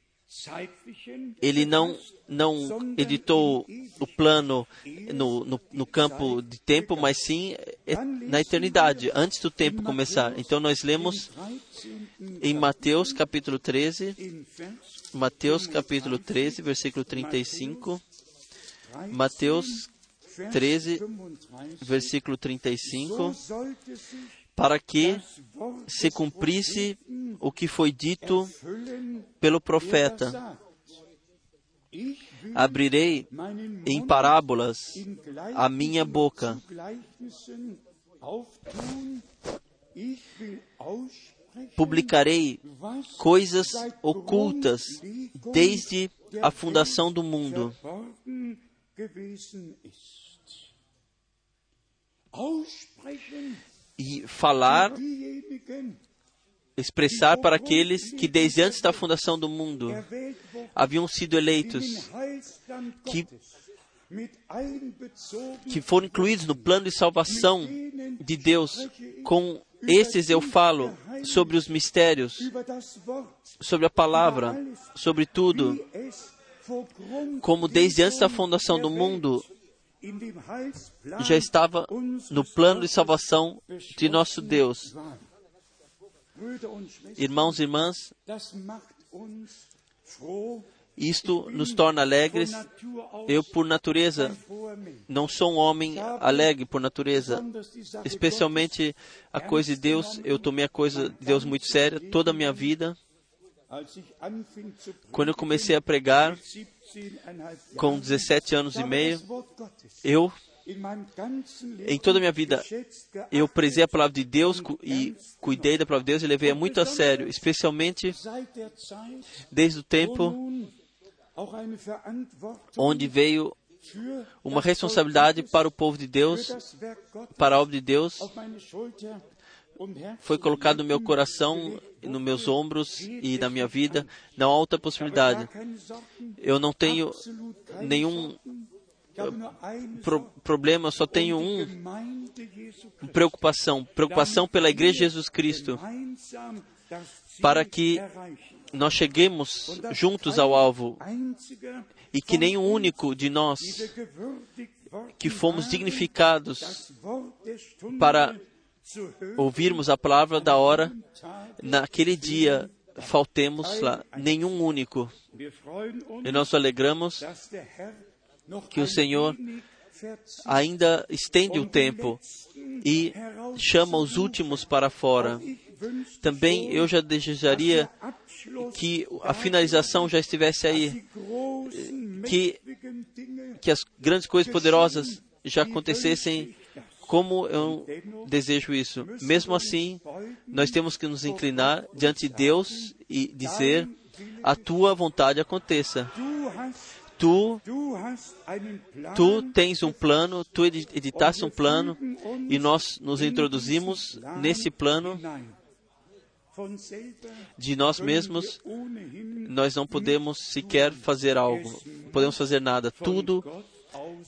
ele não não editou o plano no, no, no campo de tempo, mas sim é, na eternidade, antes do tempo começar. Então nós lemos 13. em Mateus capítulo 13, in Vers Mateus capítulo 13, versículo 35, Mateus 13, 35. versículo So 35, sollte sich para que se cumprisse o que foi dito pelo profeta. Abrirei em parábolas a minha boca. Publicarei coisas ocultas desde a fundação do mundo. E falar, expressar para aqueles que desde antes da fundação do mundo haviam sido eleitos, que- que foram incluídos no plano de salvação de Deus. Com esses eu falo sobre os mistérios, sobre a palavra, sobre tudo, como desde antes da fundação do mundo já estava no plano de salvação de nosso Deus. Irmãos e irmãs, isto nos torna alegres. Eu, por natureza, não sou um homem alegre por natureza. Especialmente a coisa de Deus, eu tomei a coisa de Deus muito séria toda a minha vida. Quando eu comecei a pregar, predigen, 17,5 com Jahren, 17 anos e meio, eu, em toda a minha vida, eu prezei a palavra de Deus e cuidei da palavra de Deus e levei-a muito a sério, especialmente desde o tempo onde veio uma responsabilidade para o povo de Deus, para a obra de Deus, foi colocado no meu coração, nos meus ombros e na minha vida. Não há outra possibilidade. Eu não tenho nenhum pro- problema, só tenho um preocupação, preocupação pela Igreja de Jesus Cristo, para que nós cheguemos juntos ao alvo e que nenhum único de nós que fomos dignificados para ouvirmos a palavra da hora, naquele dia faltemos lá, nenhum único. E nós alegramos que o Senhor ainda estende o tempo e chama os últimos para fora. Também eu já desejaria que a finalização já estivesse aí, que, que as grandes coisas poderosas já acontecessem como eu desejo isso. Mesmo assim, nós temos que nos inclinar diante de Deus e dizer: A tua vontade aconteça. Tu, tu tens um plano, tu edi- editaste um plano e nós nos introduzimos nesse plano de nós mesmos. Nós não podemos sequer fazer algo, não podemos fazer nada. Tudo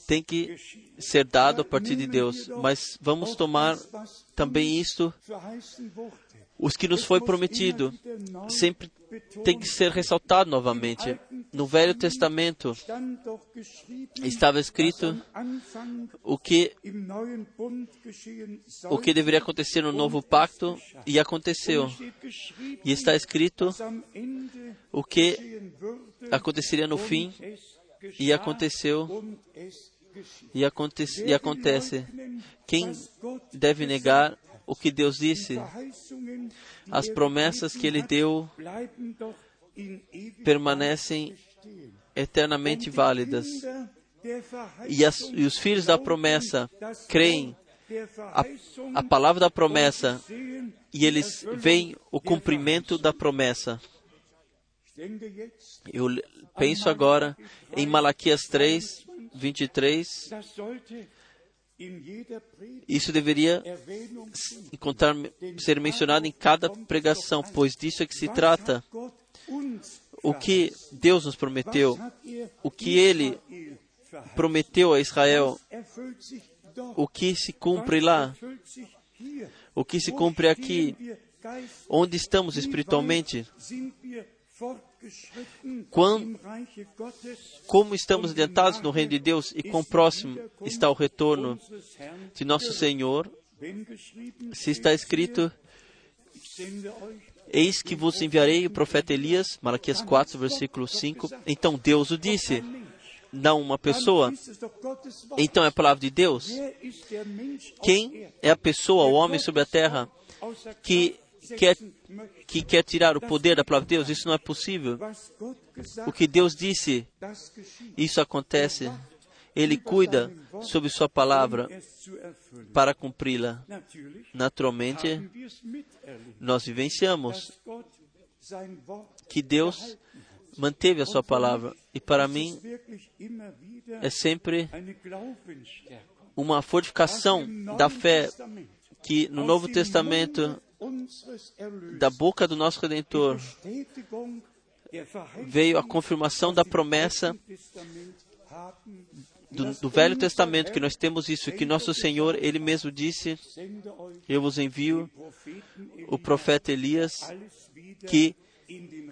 tem que ser dado a partir de Deus. Mas vamos tomar também isto, os que nos foi prometido, sempre tem que ser ressaltado novamente. No Velho Testamento estava escrito o que o que deveria acontecer no novo pacto e aconteceu. E está escrito o que aconteceria no fim e aconteceu e, aconte e acontece. Quem deve negar o que Deus disse? As promessas que Ele deu permanecem eternamente válidas. E, as, e os filhos da promessa creem a, a palavra da promessa e eles veem o cumprimento da promessa. Eu penso agora em Malaquias 3, 23. das sollte in jeder Predigt Isso deveria encontrar, ser mencionado em cada pregação, pois disso é que se trata. O que Deus nos prometeu, o que Ele prometeu a Israel, o que se cumpre lá, o que se cumpre aqui, onde estamos espiritualmente, Gottes? como estamos adiantados no reino de Deus e quão próximo está o retorno de nosso Senhor. Se está escrito, Eis que vos enviarei o profeta Elias, Malaquias 4, versículo 5. Então Deus o disse, não uma pessoa. Então é a palavra de Deus. Quem é a pessoa, o homem sobre a terra, que quer, möchte? que quer tirar o poder da palavra de Deus? Isso não é possível. O que Deus disse, isso acontece. Ele cuida sobre Sua palavra para cumpri-la. Naturalmente, nós vivenciamos que Deus manteve a Sua palavra. E para mim, é sempre uma fortificação da fé que no Novo Testamento, da boca do nosso Redentor, veio a confirmação da promessa do, do Velho Testamento, que nós temos isso, que nosso Senhor, Ele mesmo disse, eu vos envio o profeta Elias, que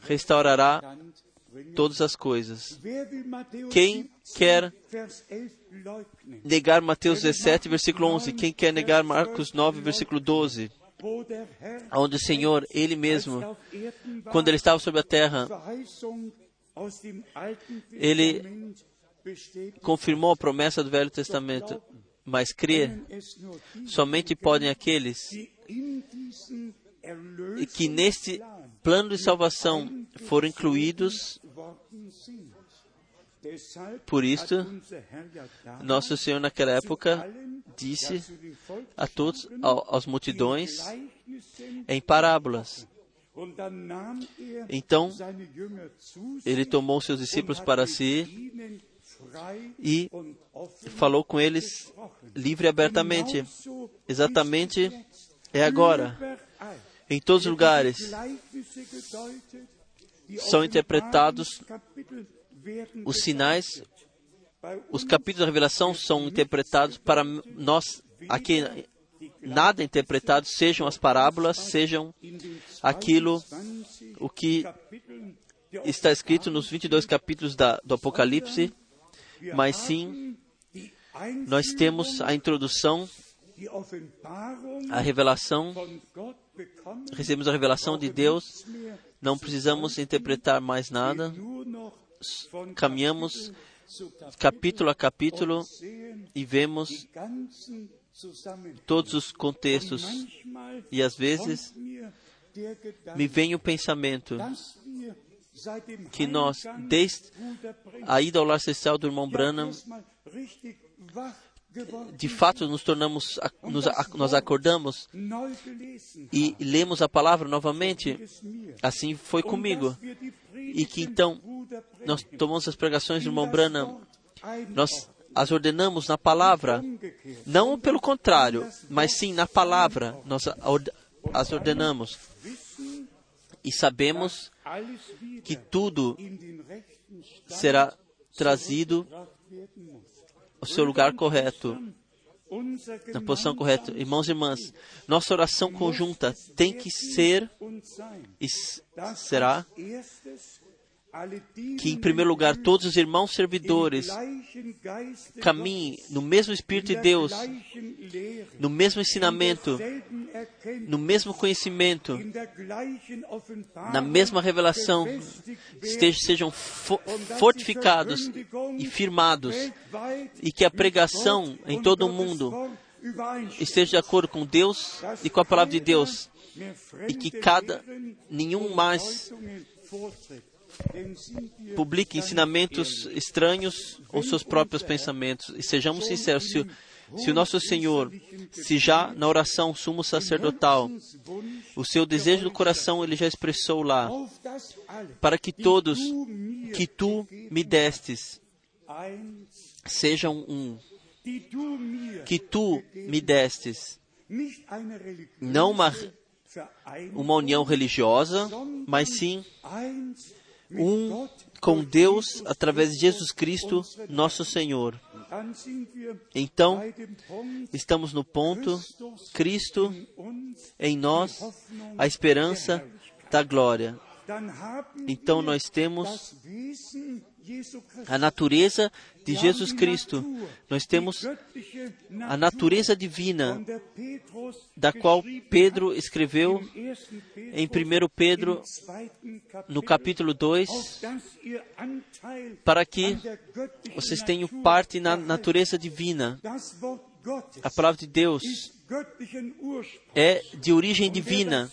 restaurará todas as coisas. Quem 17, quer Vers 11 leugnen? Negar Mateus 17, versículo 11. Quem quer negar Marcos 9, versículo 12? Onde o Senhor, Ele mesmo, quando Ele estava sobre a terra, Ele confirmou a promessa do Velho Testamento. Mas crer somente podem aqueles que neste plano de salvação foram incluídos. Por isto, Nosso Senhor, naquela época, disse a todos, Volksgruppen, ao- às in multidões, em parábolas. Então, Ele tomou seus discípulos para si e falou com eles livre e abertamente. Exatamente é agora. Em todos os lugares são interpretados os sinais, os capítulos da revelação são interpretados para nós. Aqui, nada interpretado, sejam as parábolas, sejam aquilo 22 o que está escrito nos 22 capítulos da, do Apocalipse, mas sim, nós temos a introdução, a revelação, recebemos a revelação de Deus, não precisamos interpretar mais nada, caminhamos capítulo a capítulo e vemos todos os contextos. E às vezes me vem o pensamento que nós, desde a ida ao lar ancestral do irmão Branham, de fato nos tornamos, nos, nós acordamos e lemos a palavra novamente, assim foi comigo. E que então nós tomamos as pregações do irmão Branham, nós as ordenamos na palavra, não pelo contrário, mas sim na palavra, nós as ordenamos. E sabemos que tudo será trazido ao seu lugar correto, na posição correta. Irmãos e irmãs, nossa oração conjunta tem que ser e será que, em primeiro lugar, todos os irmãos servidores caminhem no mesmo Espírito de Deus, no mesmo in ensinamento, no mesmo conhecimento, na mesma revelação, estejam, sejam fortificados e firmados, e que a pregação em todo o mundo esteja de acordo com Deus e com a palavra de Deus, e que cada nenhum mais publique ensinamentos estranhos ou seus próprios pensamentos. E sejamos sinceros, se, se o nosso Senhor, se já na oração sumo sacerdotal, o seu desejo do coração ele já expressou lá, para que todos que tu me destes sejam um, que tu me destes, não uma, uma união religiosa, mas sim um com Deus através de Jesus Cristo, nosso Senhor. Então, estamos no ponto, Cristo em nós, a esperança da glória. Então, nós temos a natureza de Jesus Cristo. Nós temos a natureza divina, da qual Pedro escreveu em 1 Pedro, no capítulo 2, para que vocês tenham parte na natureza divina. A palavra de Deus é de origem divina.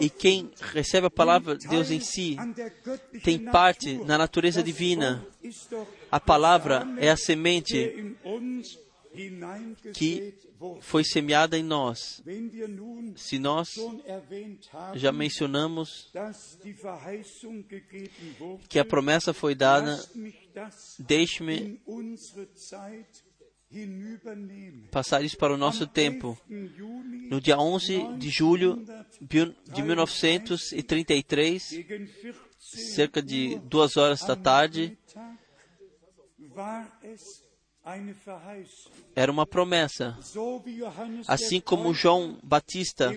E quem recebe a palavra de Deus em si tem parte na natureza divina. A palavra é a semente que foi semeada em nós. Se nós já mencionamos que a promessa foi dada, deixe-me passar isso para o nosso tempo. No dia 11 de julho de 1933, cerca de duas horas da tarde, era uma promessa. Assim como João Batista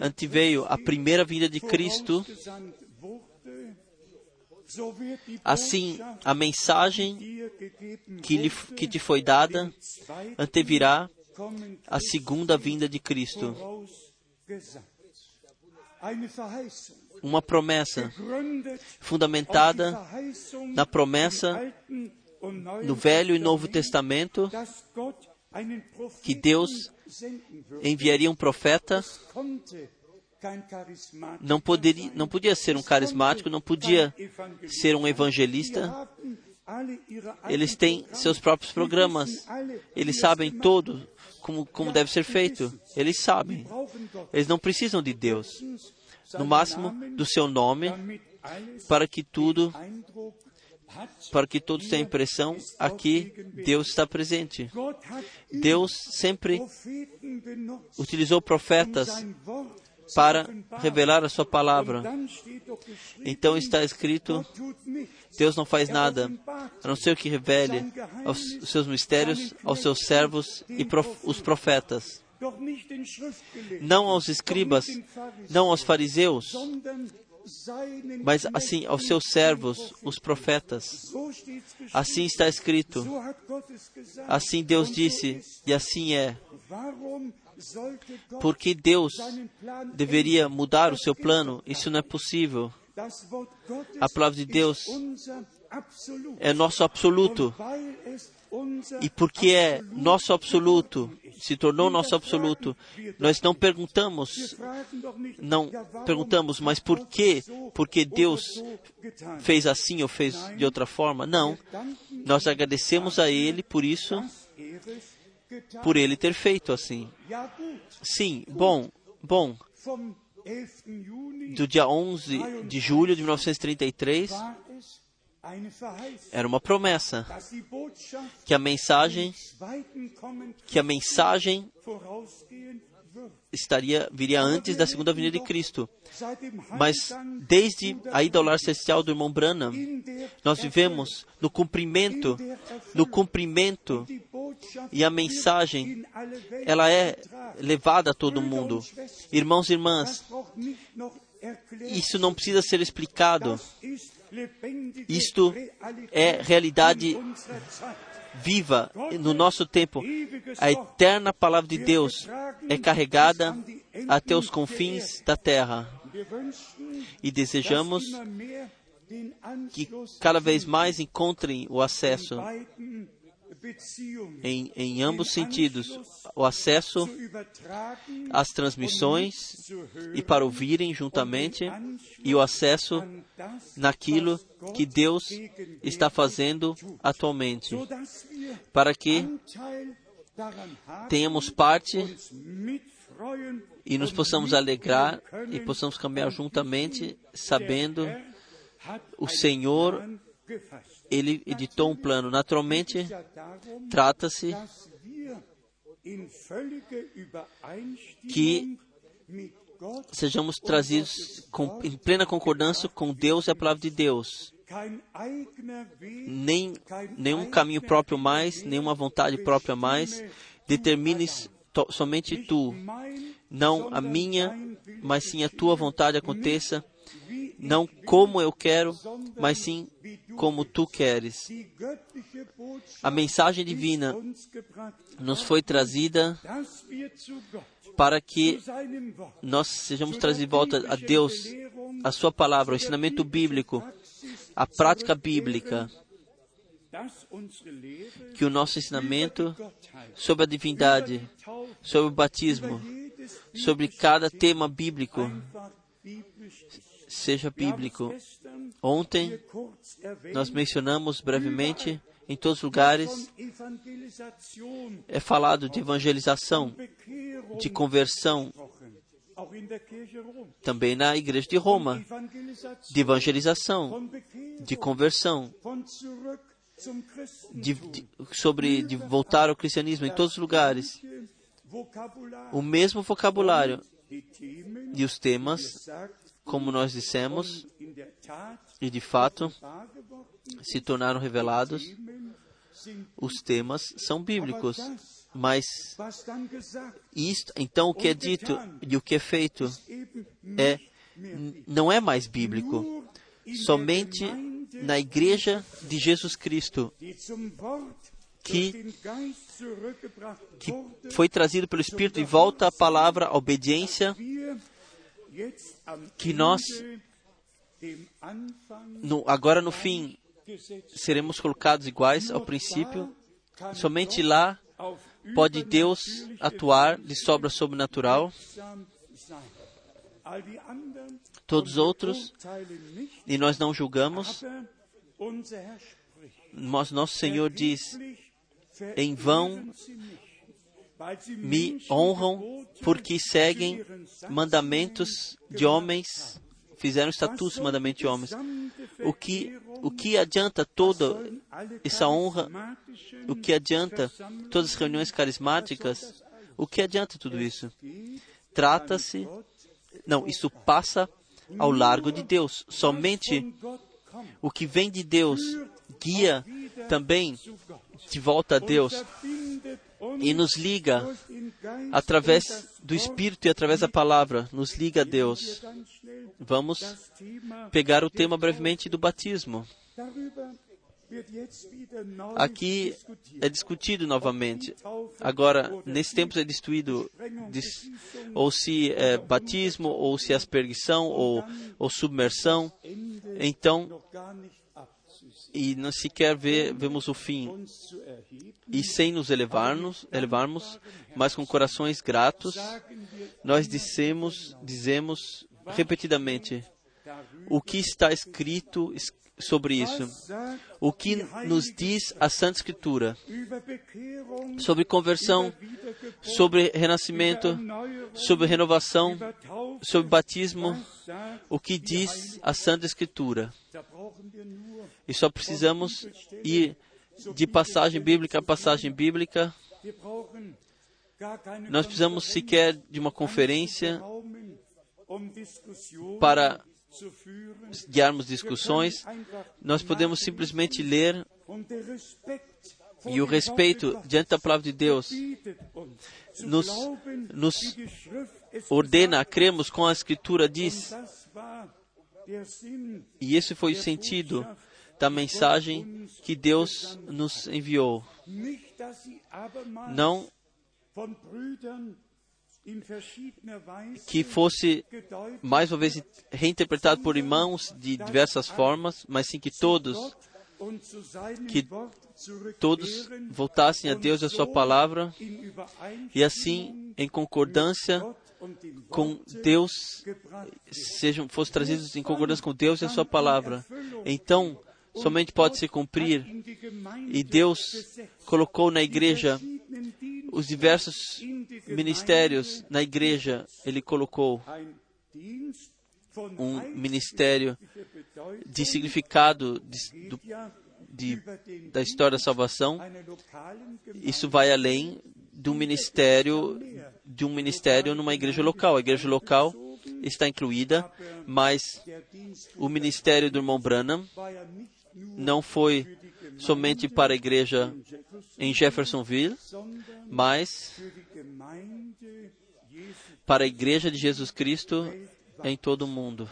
anteveio a primeira vinda de Cristo, assim a mensagem que, lhe, que te foi dada antevirá a segunda vinda de Cristo. Uma promessa fundamentada na promessa no Velho e Novo Testamento que Deus enviaria um profeta. Não, poderia, não podia ser um carismático, não podia ser um evangelista. Eles têm seus próprios programas. Eles sabem todo como, como deve ser feito. Eles sabem. Eles não precisam de Deus. No máximo, do seu nome, para que tudo para que todos tenham a impressão aqui Deus está presente. Deus sempre utilizou profetas para revelar a sua palavra. Então está escrito: Deus não faz nada, a não ser que revele os seus mistérios aos seus servos e prof, os profetas. Não aos escribas, não aos fariseus, mas assim aos seus servos, os profetas. Assim está escrito. Assim Deus disse, e assim é. Porque Deus deveria mudar o seu plano? Isso não é possível. A palavra de Deus é nosso absoluto. E porque é nosso absoluto, se tornou nosso absoluto, nós não perguntamos, não perguntamos, mas por quê? Porque Deus fez assim ou fez de outra forma? Não. Nós agradecemos a Ele por isso. Por Ele ter feito assim. Sim, bom, bom. vom 11. Juni Do dia 11 de julho de 1933, war es eine Verheißung, era uma promessa que a mensagem, que a mensagem. Estaria viria antes da segunda vinda de Cristo. Mas desde a ida ao lar celestial do irmão Branham, nós vivemos no cumprimento, no cumprimento, e a mensagem, ela é levada a todo mundo. Irmãos e irmãs, isso não precisa ser explicado. Isto é realidade. Viva no nosso tempo. A eterna palavra de Deus é carregada até os confins da terra. E desejamos que cada vez mais encontrem o acesso em, em ambos sentidos o acesso às transmissões e para ouvirem juntamente e o acesso naquilo que Deus está fazendo atualmente, para que tenhamos parte e nos possamos alegrar e possamos caminhar juntamente, sabendo o Senhor. Ele editou um plano. Naturalmente, trata-se que sejamos trazidos com, em plena concordância com Deus e a palavra de Deus. Nem nenhum caminho próprio mais, nenhuma vontade própria mais. Determines to- somente tu, não a minha, mas sim a tua vontade aconteça, não como eu quero, mas sim como tu queres. A mensagem divina nos foi trazida para que nós sejamos trazidos de volta a Deus, a sua palavra, o ensinamento bíblico, a prática bíblica, que o nosso ensinamento sobre a divindade, sobre o batismo, sobre cada tema bíblico. Seja bíblico. Ontem nós mencionamos brevemente, em todos os lugares, é falado de evangelização, de conversão, também na igreja de Roma, de evangelização, de conversão, de, de- sobre de voltar ao cristianismo em todos os lugares. O mesmo vocabulário e os temas, como nós dissemos, e de fato se tornaram revelados, os temas são bíblicos. Mas isto, então o que é dito e o que é feito é não é mais bíblico. Somente na igreja de Jesus Cristo, que- que foi trazido pelo Espírito e volta à palavra, à obediência, que nós, no, agora no fim, seremos colocados iguais ao princípio. Somente lá pode Deus atuar de sobra sobrenatural. Todos os outros, e nós não julgamos, mas nosso Senhor diz: em vão me honram porque seguem mandamentos de homens, fizeram estatutos e mandamentos de homens. O que, o que adianta toda essa honra, o que adianta todas as reuniões carismáticas? O que adianta tudo isso? Trata-se, não, isso passa ao largo de Deus. Somente o que vem de Deus guia também de volta a Deus e nos liga através do. Espírito e através da palavra, nos liga a Deus. Vamos pegar o tema brevemente do batismo. Aqui é discutido novamente. Agora, nesse tempo é destruído, ou se é batismo, ou se é aspergição, ou, ou submersão. Então, e não sequer vê, vemos o fim. E sem nos elevarmos, elevarmos, mas com corações gratos, nós dissemos, dizemos repetidamente o que está escrito es- sobre isso. O que nos diz a Santa Escritura sobre conversão, sobre renascimento, sobre renovação, sobre batismo, o que diz a Santa Escritura. E só precisamos ir de passagem bíblica a passagem bíblica. Nós precisamos sequer de uma conferência para guiarmos discussões. Nós podemos simplesmente ler e o respeito diante da palavra de Deus nos- nos ordena cremos com a Escritura diz. E esse foi o sentido da mensagem que Deus nos enviou. Não que fosse mais uma vez reinterpretado por irmãos de diversas formas, mas sim que todos, que todos voltassem a Deus e a sua palavra e assim, em concordância com Deus, sejam fossem trazidos em concordância com Deus e a sua palavra. Então, somente pode se cumprir e Deus colocou na igreja os diversos ministérios na igreja. Ele colocou um ministério de significado de, do- de- da história da salvação. Isso vai além do ministério de um ministério numa igreja local. A igreja local está incluída, mas o ministério do irmão Branham não foi somente para a igreja em Jeffersonville, mas para a igreja de Jesus Cristo em todo o mundo.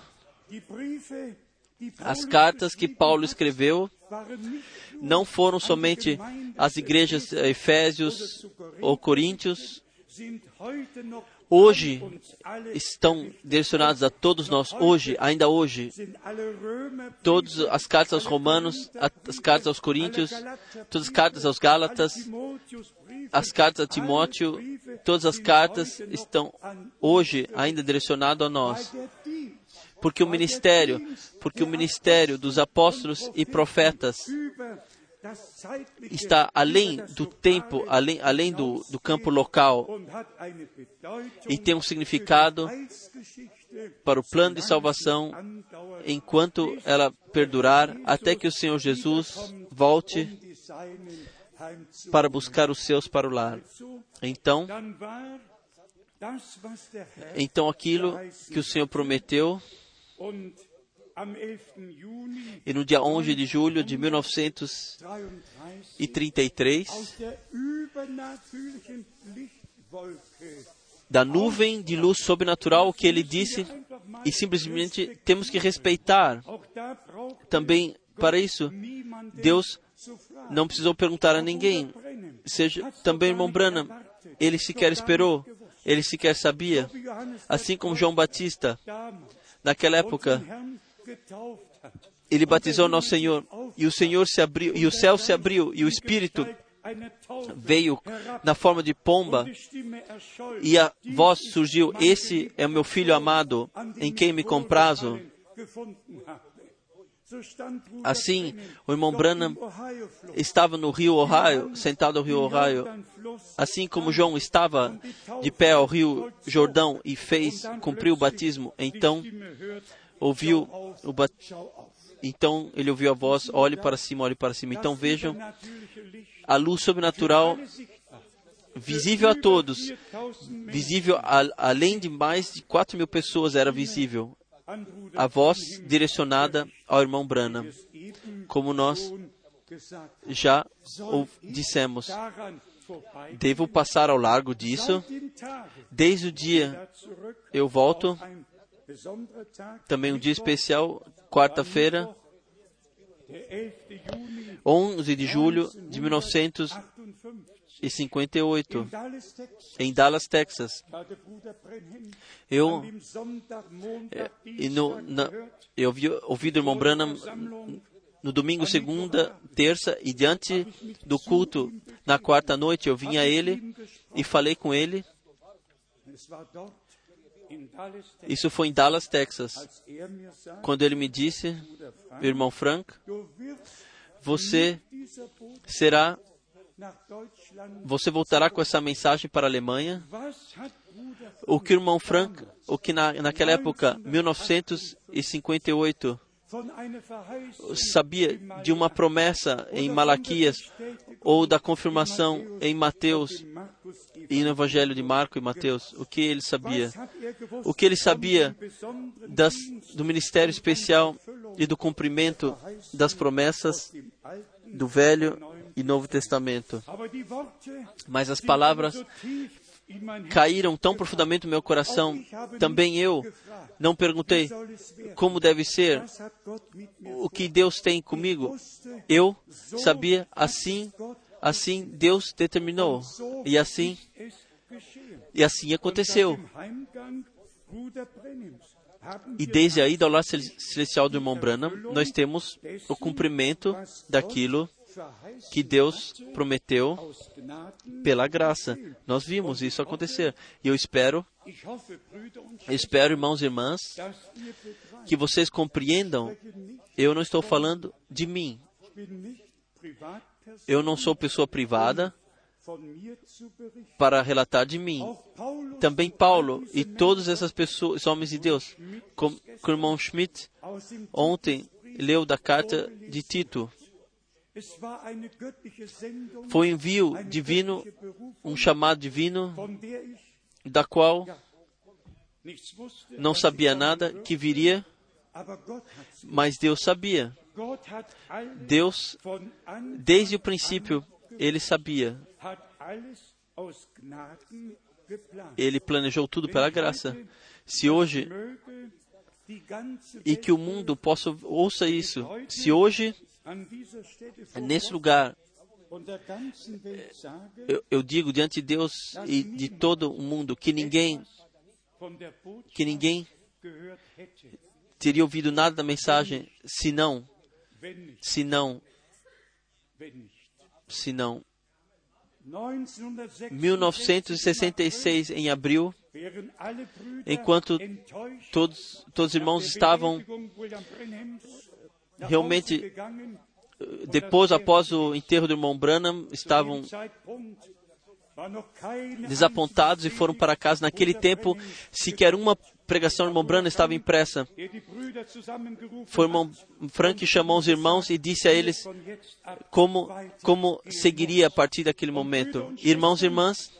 As cartas que Paulo escreveu não foram somente às igrejas eh, Efésios ou Coríntios, hoje estão direcionadas a todos nós, hoje, ainda hoje. Todas as cartas aos Romanos, as cartas aos Coríntios, todas as cartas aos Gálatas, as cartas a Timóteo, todas as cartas estão hoje ainda direcionadas a nós. Porque o ministério, porque o ministério dos apóstolos e profetas está além do tempo, além, além do, do campo local e tem um significado para o plano de salvação enquanto ela perdurar até que o Senhor Jesus volte para buscar os seus para o lar. Então, então aquilo que o Senhor prometeu und am 11. Juni e no dia 11 de julho de 1933 aus der übernatürlichen Lichtwolke da nuvem de luz sobrenatural que ele disse e simplesmente temos que respeitar. Também para isso Deus não precisou perguntar a ninguém. Seja também irmão Branham, ele sequer esperou, ele sequer sabia. Assim como João Batista, naquela época, ele batizou nosso Senhor e o Senhor se abriu e o céu se abriu e o Espírito veio na forma de pomba e a voz surgiu: Esse é o meu filho amado, em quem me comprazo. Assim, o irmão Branham estava no rio Ohio, sentado ao rio Ohio, assim como João estava de pé ao rio Jordão e fez, cumpriu o batismo. Então ouviu o ba- schau auf. então ele ouviu a voz: Olhe para cima, olhe para cima. Então vejam a luz sobrenatural visível a todos, 4000 Menschen visível a, além de mais de 4 mil pessoas era visível. A voz direcionada ao irmão eben como nós já dissemos. Devo passar ao largo disso. Desde o dia eu volto, também um dia especial, quarta-feira, der 11. Juni 11 de julho de 1958, 58. Dallas, Texas, em Dallas, Texas. Eu, Montag, e no, na, eu ouvi, ouvi do irmão Branham no domingo, segunda, terça e diante do culto na quarta noite eu vim a ele e falei com ele. Isso foi em Dallas, Texas, quando ele me disse, irmão Frank, você será, você voltará com essa mensagem para a Alemanha. O que o irmão Frank, o que na, naquela época, 1958, von einer Verheißung sabia de uma promessa em Malaquias ou da confirmação em Mateus e no Evangelho de Marco e Mateus, o que ele sabia? Er O que ele sabia das, do ministério especial e do cumprimento das promessas do Velho e Novo Testamento? Mas as palavras caíram tão profundamente no meu coração. Também eu não perguntei como deve ser, o que Deus tem comigo. Eu sabia assim, assim Deus determinou. E assim, e assim aconteceu. E desde a ida ao lar cel- celestial do irmão Branham, nós temos o cumprimento daquilo que Deus prometeu pela graça. Nós vimos isso acontecer. E eu espero, espero, irmãos e irmãs, que vocês compreendam. Eu não estou falando de mim. Eu não sou pessoa privada para relatar de mim. Também Paulo e todas essas pessoas, homens de Deus, como o irmão Schmidt ontem leu da carta de Tito. Foi um envio divino, um chamado divino, da qual não sabia nada que viria, mas Deus sabia. Deus, desde o princípio, ele sabia. Ele planejou tudo pela graça. Se hoje e que o mundo possa ouça isso. Se hoje nesse lugar sage, eu, eu digo diante de Deus e de todo o mundo que ninguém que ninguém teria ouvido nada da mensagem se não se não se não. 1966, 1966 em abril enquanto todos todos os irmãos estavam Realmente depois após o enterro do irmão Branham estavam desapontados e foram para casa. Naquele tempo sequer uma pregação do irmão Branham estava impressa. Foi o irmão Frank que chamou os irmãos e disse a eles como como seguiria a partir daquele momento. Irmãos e irmãs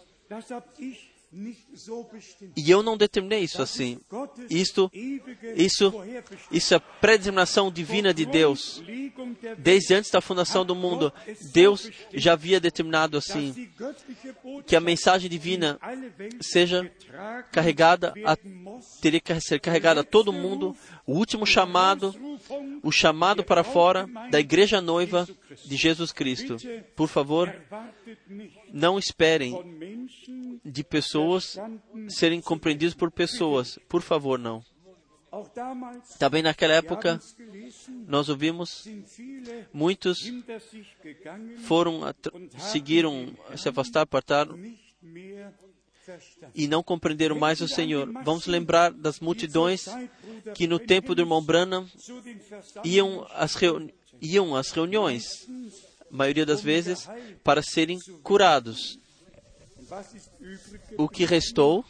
E eu não determinei isso assim. isto isso isso é a predeterminação divina de Deus. Desde antes da fundação do mundo, Deus já havia determinado assim que a mensagem divina seja carregada a, teria que ser carregada a todo mundo. O último chamado, o chamado para fora da igreja noiva de Jesus Cristo. Por favor, não esperem de pessoas serem compreendidos por pessoas. Por favor, não. Também naquela época, nós ouvimos muitos foram seguiram se afastar, apartaram e não compreenderam mais o Senhor. Vamos lembrar das multidões que no tempo do irmão Branham iam às, reuni- iam às reuniões, maioria das vezes, para serem curados. O que restou,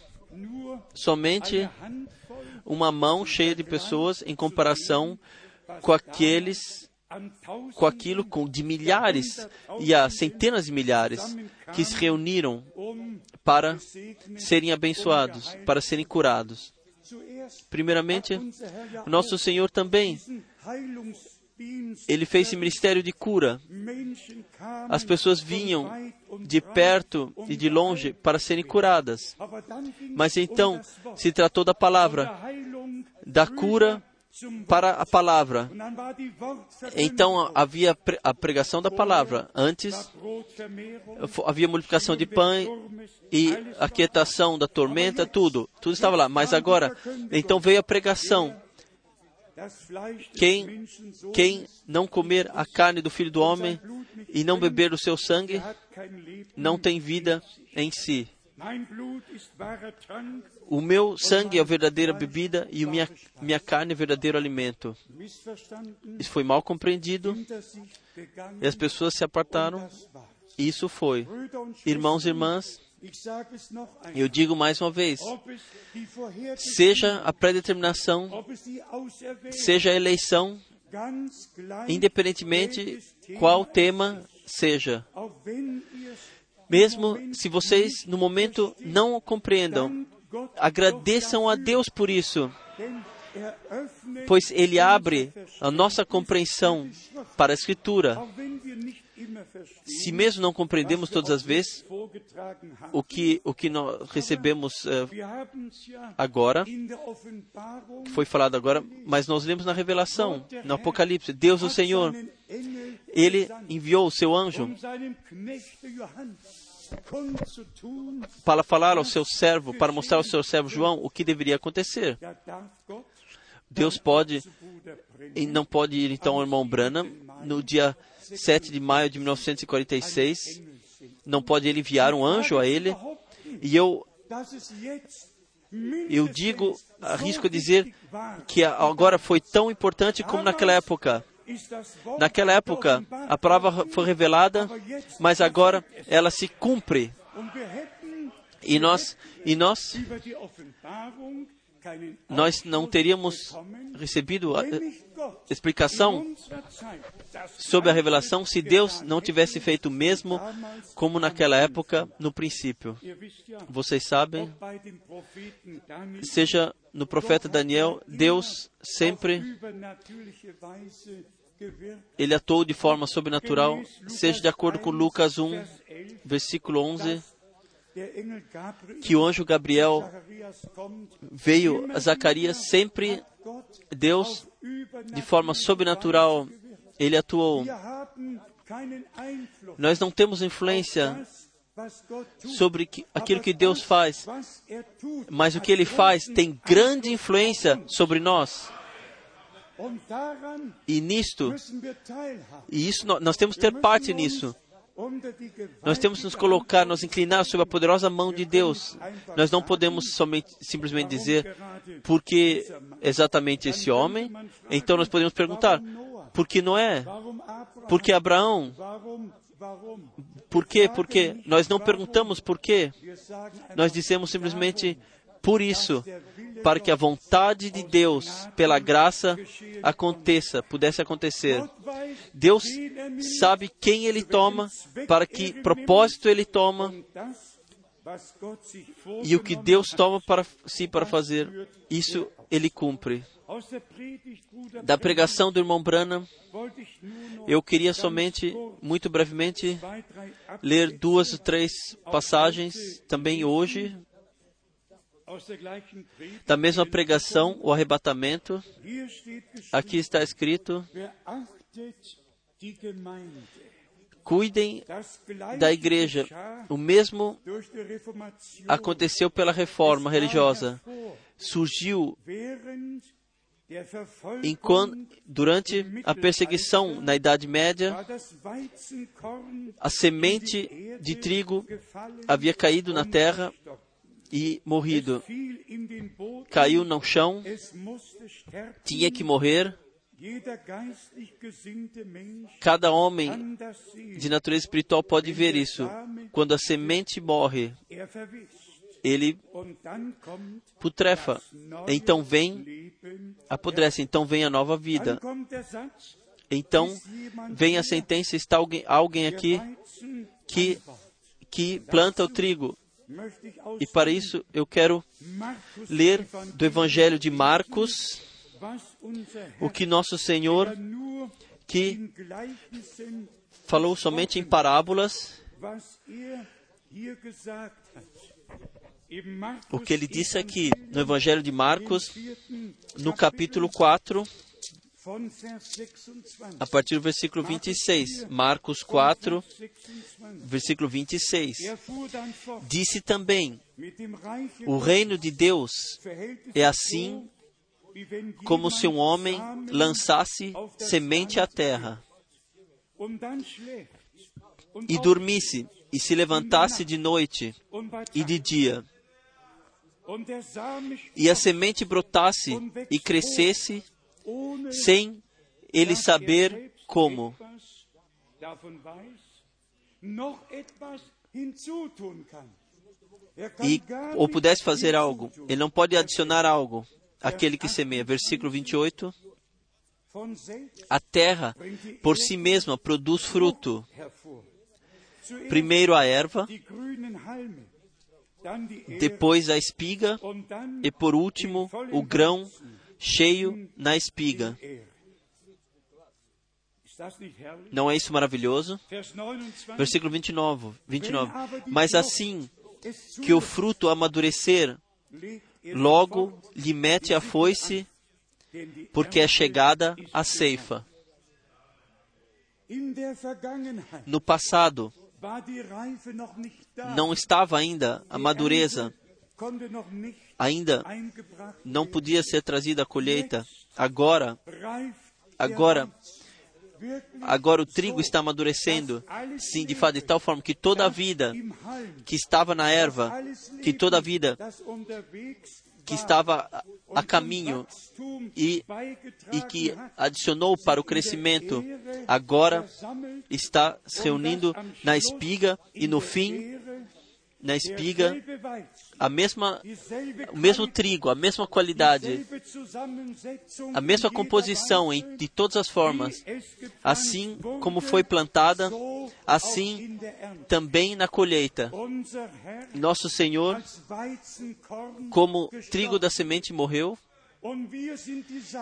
somente uma mão cheia de pessoas em comparação com aqueles, com aquilo com de milhares e a centenas de milhares que se reuniram para serem abençoados, para serem curados. Primeiramente, nosso Senhor também, ele fez esse ministério de cura. As pessoas vinham de perto e de longe para serem curadas. Mas então se tratou da palavra, da cura para a palavra. Então havia a pregação da palavra. Antes havia multiplicação de pães e a quietação da tormenta, tudo. Tudo estava lá. Mas agora, então veio a pregação. Quem, quem não comer a carne do Filho do Homem e não beber o seu sangue, não tem vida em si. O meu sangue é a verdadeira bebida e a minha, minha carne é o verdadeiro alimento. Isso foi mal compreendido e as pessoas se apartaram. E isso foi. Irmãos e irmãs, eu digo mais uma vez: seja a predeterminação, seja a eleição, independentemente qual tema seja. Mesmo se vocês no momento não o compreendam, agradeçam a Deus por isso, pois Ele abre a nossa compreensão para a Escritura. Se mesmo não compreendemos todas as vezes o que, o que nós recebemos uh, agora, que foi falado agora, mas nós lemos na Revelação, no Apocalipse, Deus o Senhor, Ele enviou o seu anjo para falar ao seu servo, para mostrar ao seu servo João o que deveria acontecer. Deus pode, e não pode ir então ao irmão Branham no dia 7 de maio de 1946, não pode ele enviar um anjo a ele, e eu eu digo, arrisco dizer que agora foi tão importante como naquela época. Naquela época, a palavra foi revelada, mas agora ela se cumpre. E nós, e nós, nós não teríamos recebido a explicação sobre a revelação se Deus não tivesse feito o mesmo como naquela época, no princípio. Vocês sabem, seja no profeta Daniel, Deus sempre ele atuou de forma sobrenatural, seja de acordo com Lucas 1, versículo 11, que o anjo Gabriel veio a Zacarias, sempre Deus, de forma sobrenatural, ele atuou. Nós não temos influência sobre aquilo que Deus faz, mas o que Ele faz tem grande influência sobre nós. E nisto, e isso nós temos que ter parte nisso. Nós temos que nos colocar, nos inclinar sobre a poderosa mão de Deus. Nós não podemos somente, simplesmente dizer, por que exatamente esse homem? Então nós podemos perguntar, por que Noé? Por que Abraão? Por quê? Porque nós não perguntamos por quê. Nós dizemos simplesmente, por isso, para que a vontade de Deus, pela graça, aconteça, pudesse acontecer. Deus sabe quem Ele toma, para que propósito Ele toma, e o que Deus toma para si para fazer, isso Ele cumpre. Da pregação do irmão Branham, eu queria somente, muito brevemente, ler duas ou três passagens, também hoje, da mesma pregação, o arrebatamento, aqui está escrito: cuidem da igreja. O mesmo aconteceu pela reforma religiosa. Surgiu enquanto, durante a perseguição na Idade Média, a semente de trigo havia caído na terra e morrido. Caiu no chão, tinha que morrer. Cada homem de natureza espiritual pode ver isso. Quando a semente morre, ele putrefa. Então vem, apodrece. Então vem a nova vida. Então vem a sentença. Está alguém, alguém aqui que, que planta o trigo e para isso eu quero ler do Evangelho de Marcos o que nosso Senhor, que falou somente em parábolas, o que ele disse aqui no Evangelho de Marcos, no capítulo 4, a partir do versículo 26. Marcos 4, versículo 26. Disse também: O reino de Deus é assim como se um homem lançasse semente à terra e dormisse e se levantasse de noite e de dia, e a semente brotasse e crescesse sem ele er saber como. Er E, ou pudesse fazer algo. Ele não pode adicionar algo. Aquele que semeia. Versículo 28. Von selbst A terra, por si mesma, produz fruto. Primeiro a erva, depois a espiga e, por último, o grão cheio na espiga. Não é isso maravilhoso? Vers 29. Versículo 29. 29. Wenn aber die Mas assim que o fruto amadurecer, er logo lhe mete a foice, porque é chegada a ceifa. No passado, não estava ainda a madureza, Ainda não podia ser trazida a colheita. Agora, agora, agora o trigo está amadurecendo. Sim, de fato, de tal forma que toda a vida que estava na erva, que toda a vida que estava a- caminho e, e que adicionou para o crescimento, agora está se reunindo na espiga e no fim, na espiga, a mesma, o mesmo trigo, a mesma qualidade, a mesma composição em, de todas as formas, assim como foi plantada, assim também na colheita. Nosso Senhor, como trigo da semente, morreu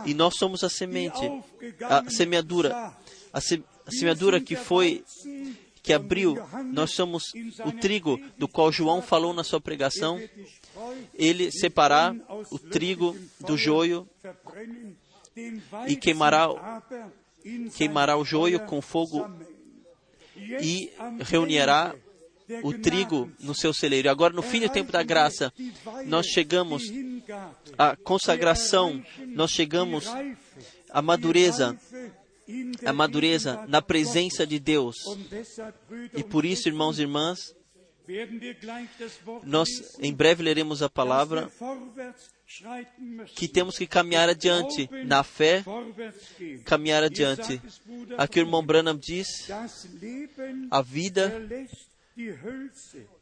e nós somos a semente, a semeadura, a, se, a semeadura que foi que abriu. Nós somos o trigo do qual João falou na sua pregação. Ele mit separar Feuer aus o trigo do joio e queimará, queimará o joio com fogo e reunirá o trigo no seu celeiro. Agora, no fim do tempo da graça, nós chegamos à consagração, nós chegamos à madureza, à madureza na presença de Deus. E por isso, irmãos e irmãs, nós em breve leremos a palavra que temos que caminhar adiante, na fé, caminhar adiante. Aqui o irmão Branham diz: a vida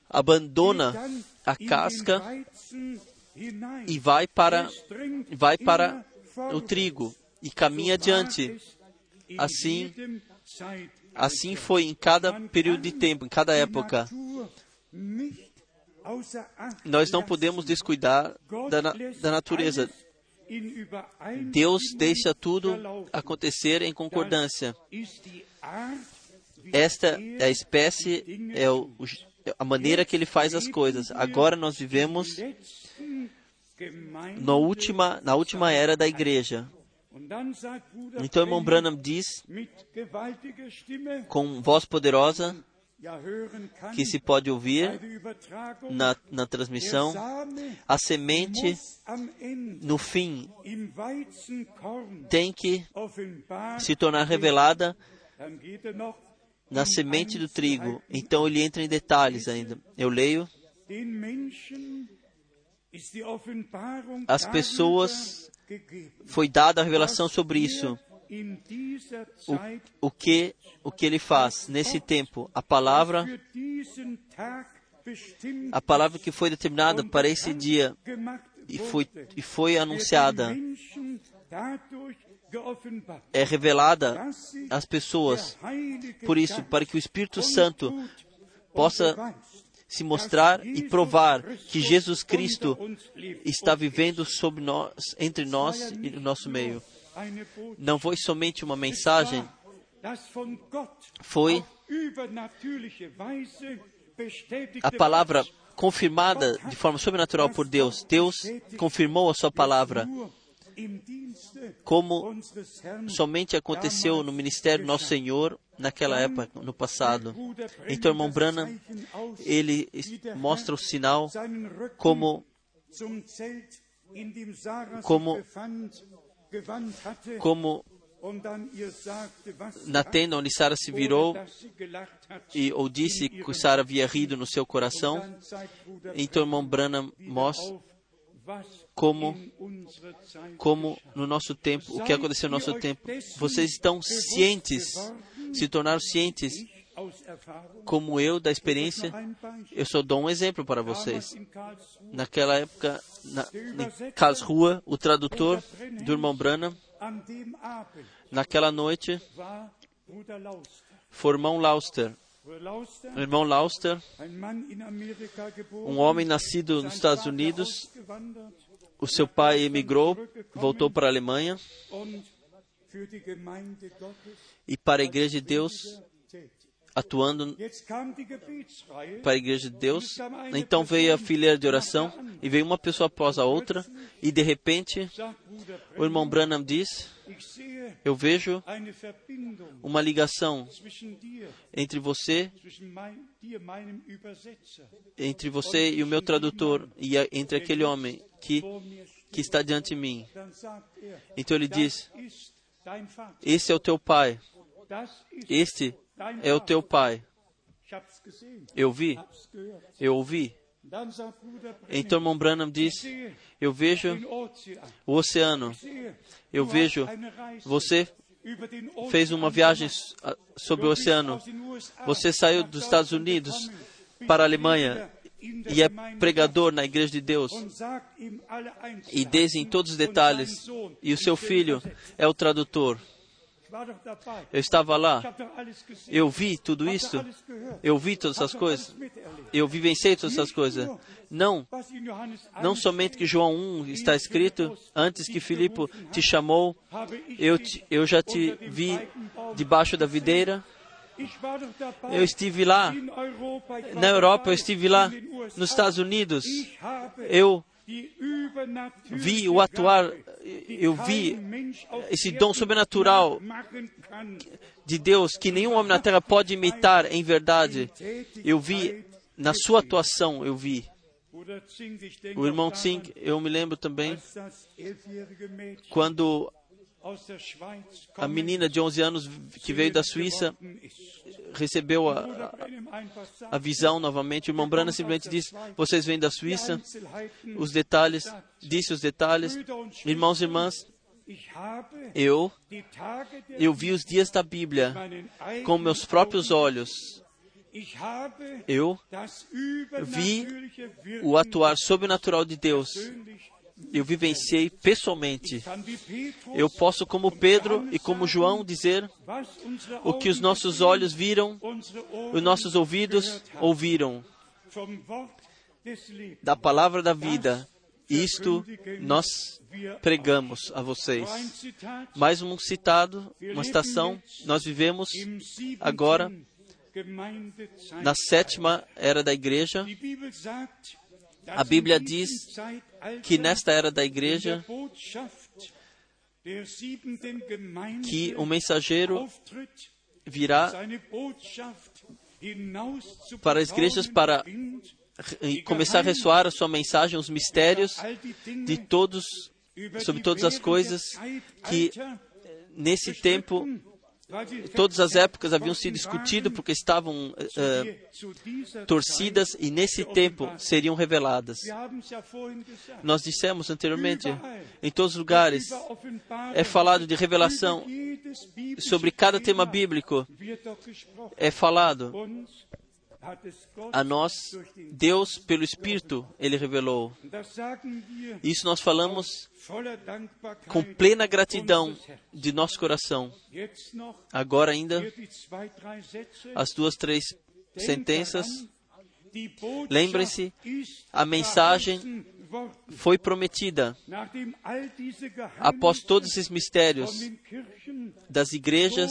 abandona a casca e vai para, vai para o trigo e caminha adiante. Assim, assim foi em cada período de tempo, em cada época. Nós não podemos descuidar da, da natureza. Deus deixa tudo acontecer em concordância. Esta é a espécie, é o- a maneira que ele faz as coisas. Agora nós vivemos na última, na última era da igreja. Então, irmão Branham diz, com voz poderosa, que se pode ouvir na, na transmissão, a semente, no fim, tem que se tornar revelada na semente do trigo. Então ele entra em detalhes ainda. Eu leio. As pessoas foi dada a revelação sobre isso. O, o que o que ele faz nesse tempo? A palavra a palavra que foi determinada para esse dia e foi e foi anunciada é revelada às pessoas. Por isso, para que o Espírito Santo possa se mostrar e provar que Jesus Cristo está vivendo sobre nós, entre nós e no nosso meio. Não foi somente uma mensagem, foi a palavra confirmada de forma sobrenatural por Deus. Deus confirmou a sua palavra, como somente aconteceu no ministério nosso Senhor naquela época, no passado. Então, irmão Branham, ele mostra o sinal como como- como na tenda onde Sara se virou e ou disse que Sara havia rido no seu coração. Então, irmão Branham mostra como como no nosso tempo, o que aconteceu no nosso tempo. Vocês estão cientes, se tornaram cientes, como eu, da experiência. Eu só dou um exemplo para vocês. Naquela época, na, em Karlsruhe, o tradutor do irmão Branham, naquela noite, foi o irmão Lauster. O irmão Lauster, um homem nascido nos Estados Unidos, o seu pai emigrou, voltou para a Alemanha e para a Igreja de Deus, atuando para a Igreja de Deus. Então veio a fileira de oração e veio uma pessoa após a outra e de repente o irmão Branham diz: Eu vejo uma ligação entre você, entre você e o meu tradutor e entre aquele homem que que está diante de mim. Então ele diz. Esse é o teu pai. Este é o teu pai. Eu vi, eu ouvi. Então irmão Branham diz: Eu vejo o oceano. Eu vejo você fez uma viagem sobre o oceano. Você saiu dos Estados Unidos para a Alemanha e é pregador na Igreja de Deus. E diz em todos os detalhes. E o seu filho é o tradutor. Eu estava lá. Eu vi tudo isso. Eu vi todas essas coisas. Eu vivenciei todas essas coisas. Não, não 1 somente que João 1 está escrito, antes que Filipe te chamou, eu, te- eu já te vi debaixo da videira. Eu estive lá. Na Europa, eu estive lá. Nos Estados Unidos, eu vi o atuar, eu vi esse dom sobrenatural de Deus que nenhum homem na terra pode imitar em verdade. Eu vi na sua atuação, eu vi. O irmão Tsink, eu me lembro também quando a menina de 11 anos que veio da Suíça recebeu a, a visão novamente. O irmão Brana simplesmente disse: Vocês vêm da Suíça, os detalhes, disse os detalhes. Irmãos e irmãs, eu, eu vi os dias da Bíblia com meus próprios olhos. Eu vi o atuar sobrenatural de Deus. Eu vivenciei pessoalmente. Eu posso, como Pedro e como João, dizer o que os nossos olhos viram, os nossos ouvidos ouviram da palavra da vida. Isto nós pregamos a vocês. Mais um citado, uma citação. Nós vivemos agora na sétima era da igreja, A Bíblia diz que nesta era da igreja que o mensageiro virá para as igrejas para começar a ressoar a sua mensagem, os mistérios de todos, sobre todas as coisas que Zeitalter nesse tempo, todas as épocas haviam sido discutidas porque estavam dieser torcidas e nesse tempo seriam reveladas. Nós dissemos anteriormente, em todos os lugares, é falado de revelação sobre cada tema bíblico, é falado A nós, Deus, pelo Espírito, Ele revelou. Isso nós falamos com plena gratidão de nosso coração. Agora ainda, as duas, três sentenças. Lembrem-se, a mensagem. Foi prometida. Após todos esses mistérios das igrejas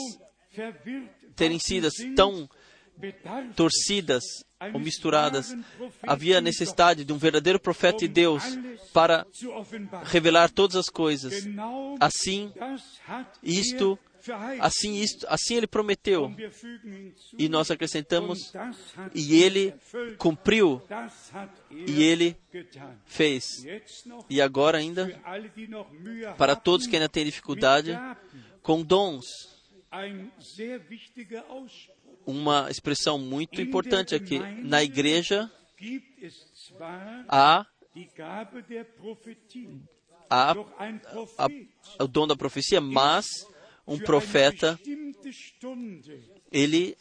terem sido tão torcidas ou misturadas, havia necessidade de um verdadeiro profeta de Deus para revelar todas as coisas. Assim, isto. Assim, isto, assim ele prometeu. E nós acrescentamos, e ele cumpriu, e ele fez. E agora ainda, para todos que ainda têm dificuldade, com dons. Uma expressão muito importante aqui. Na igreja há, há a- o dom da profecia, mas um profeta, ele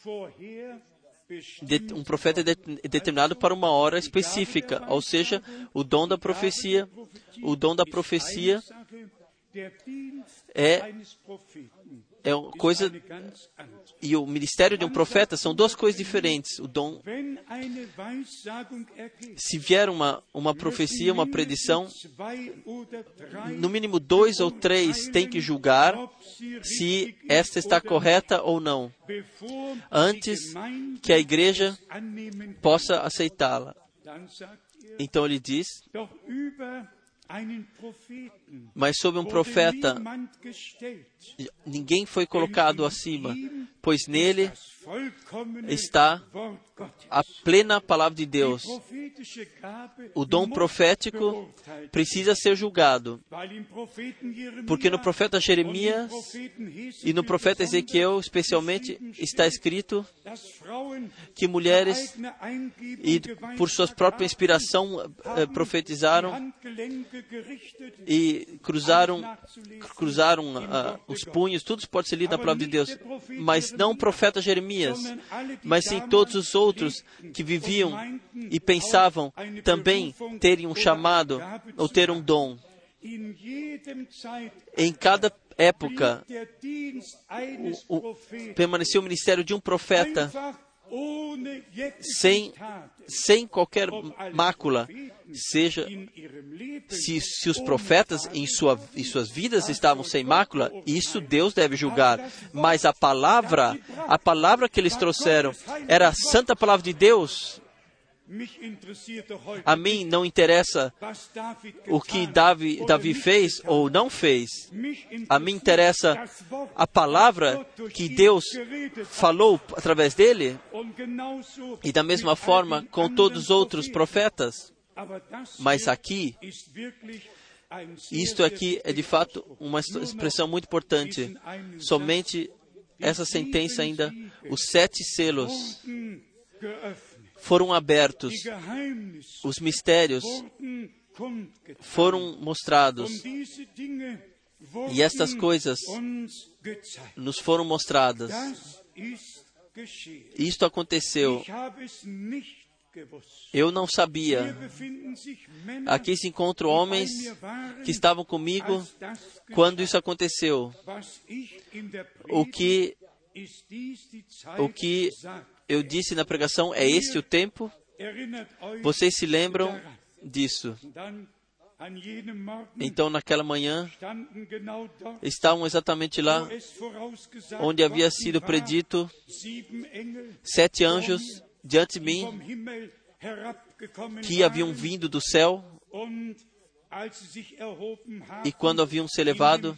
de- um profeta é de- determinado para uma hora específica, ou seja, o dom da profecia, o dom da profecia é é uma coisa e o ministério de um profeta são duas coisas diferentes. O dom, se vier uma uma profecia, uma predição, no mínimo dois ou três têm que julgar se esta está correta ou não, antes que a igreja possa aceitá-la. Então ele diz, mas sobre um profeta ninguém foi colocado acima, pois nele está a plena palavra de Deus. O dom profético precisa ser julgado, porque no profeta Jeremias e no profeta Ezequiel, especialmente, está escrito que mulheres e por sua própria inspiração eh, haben profetizaram e cruzaram cruzaram ah, os punhos, tudo pode ser lido na palavra de Deus, mas não o profeta Jeremias, mas sim todos os outros que viviam e pensavam também terem um chamado ou ter um dom. Em cada época o- Propheten. permaneceu o ministério de um profeta sem, sem qualquer mácula, seja se, se os profetas em, sua, em suas vidas estavam sem mácula, isso Deus deve julgar. Mas a palavra, a palavra que eles trouxeram, era a santa palavra de Deus. Heute A mim não interessa o que Davi, Davi fez ou não fez. A mim interessa a palavra que Deus falou através dele e da mesma forma com todos os outros profetas. Mas aqui, isto aqui é de fato uma expressão muito importante. Somente essa sentença ainda, os sete selos. Foram abertos, os mistérios foram mostrados e estas coisas nos foram mostradas. Isto aconteceu. Eu não sabia. Aqui se encontram homens que estavam comigo quando isso aconteceu. O que o que. Eu disse na pregação é este o tempo? Vocês se lembram disso? Então, naquela manhã, estavam exatamente lá onde havia sido predito sete anjos diante de mim que haviam vindo do céu e quando haviam se elevado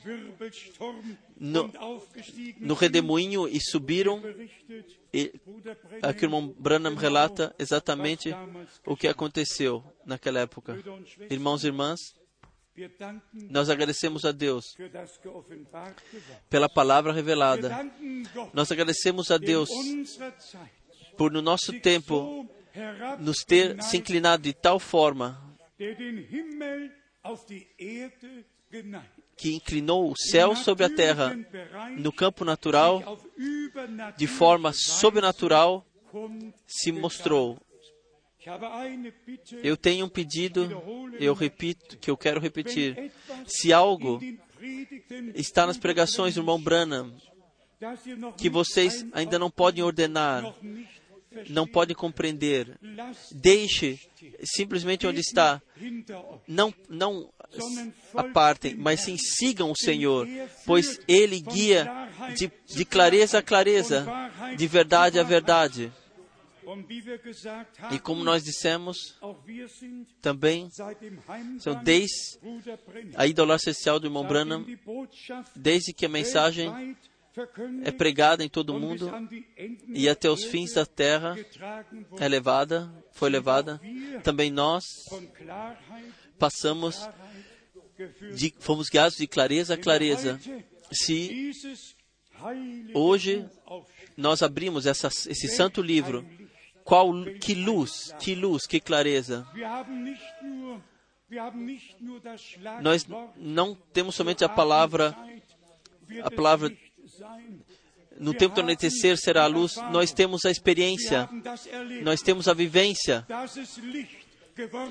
no- no redemoinho e subiram, e aqui o irmão Branham relata exatamente o que aconteceu naquela época. Irmãos e irmãs, nós agradecemos a Deus pela palavra revelada. Nós agradecemos a Deus por no nosso tempo nos ter se inclinado de tal forma que inclinou o céu sobre a terra no campo natural de forma sobrenatural se mostrou. Eu tenho um pedido, eu repito, que eu quero repetir. Se algo está nas pregações do irmão Branham que vocês ainda não podem ordenar, não podem compreender, deixe simplesmente onde está. Não, não apartem, mas sim sigam o Senhor, pois Ele guia de, de clareza a clareza, de verdade a verdade. E como nós dissemos, também são desde a ídola social do irmão Branham, desde que a mensagem é pregada em todo o mundo e até os fins da terra é levada, foi levada. Também nós passamos, de, fomos guiados de clareza a clareza. Se hoje nós abrimos essa, esse santo livro, qual que luz, que luz, que clareza. Nós não temos somente a palavra, a palavra. No tempo do anoitecer será a luz. Nós temos a experiência, nós temos a vivência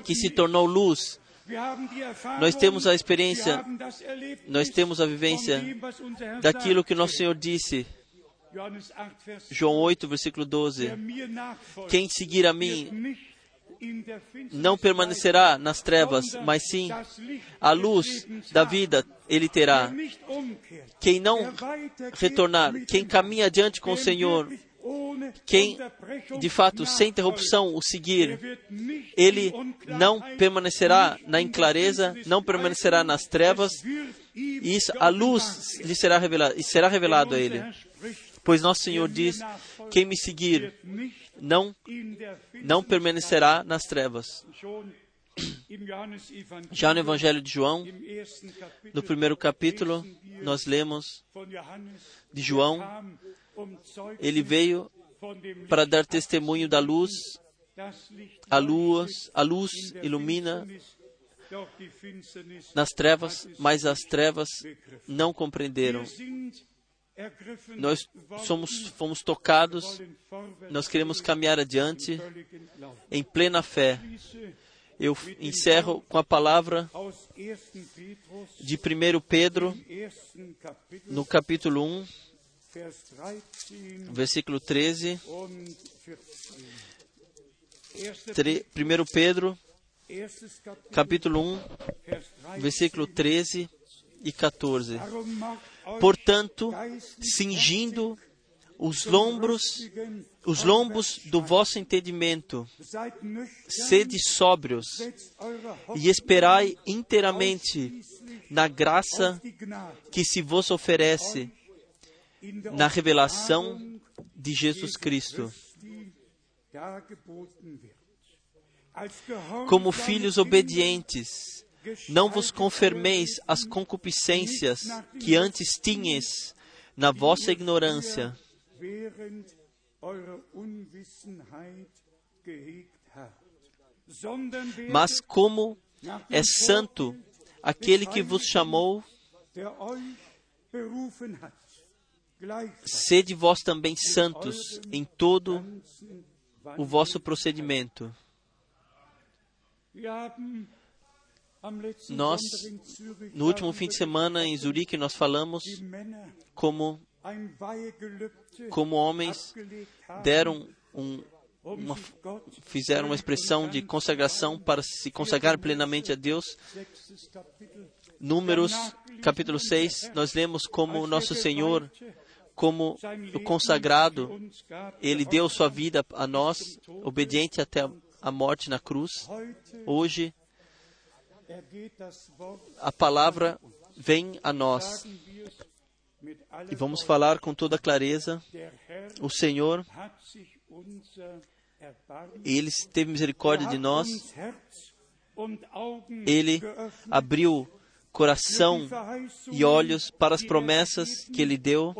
que se tornou luz. Nós temos a experiência, Nós temos a vivência daquilo que nosso Senhor disse, Johannes 8, Vers João 8, versículo 12. Wer mir nachfolgt, Quem seguir a mim não permanecerá nas trevas, mas sim a luz da vida ele terá. Quem não retornar, quem caminha adiante com o Senhor, quem de fato sem interrupção o seguir, ele não permanecerá na inclareza, não permanecerá nas trevas, e isso, a luz lhe será revelada, e será revelado a ele. Pois nosso Senhor diz: quem me seguir não não permanecerá nas trevas. Já no Evangelho de João, no primeiro capítulo, nós lemos de João, ele veio para dar testemunho da luz, a luz, a luz ilumina nas trevas, mas as trevas não compreenderam. Nós somos, fomos tocados, nós queremos caminhar adiante em plena fé. Eu encerro com a palavra Aus 1. Petrus, de 1 Pedro, no capítulo 1, Vers 13 versículo 13. und 14. 1. Tre- 1 Pedro, capítulo 1, Vers 13. versículo 13 e 14. Portanto, cingindo os lombros, os lombos do vosso entendimento, sede sóbrios e esperai inteiramente na graça que se vos oferece na revelação de Jesus Cristo. Como filhos obedientes, não vos conformeis às concupiscências que antes tinhas na vossa ignorância, mas como é santo aquele que vos chamou, sede vós também santos em todo o vosso procedimento. Nós, No último fim de semana em Zurique, nós falamos como, como homens deram um, um uma, fizeram uma expressão de consagração para se consagrar plenamente a Deus. Números, capítulo 6, nós lemos como nosso Senhor, como o consagrado, ele deu sua vida a nós, obediente até a morte na cruz. Hoje, a palavra vem a nós e vamos falar com toda clareza. O Senhor, ele teve misericórdia de nós, ele abriu coração e olhos para as promessas que ele deu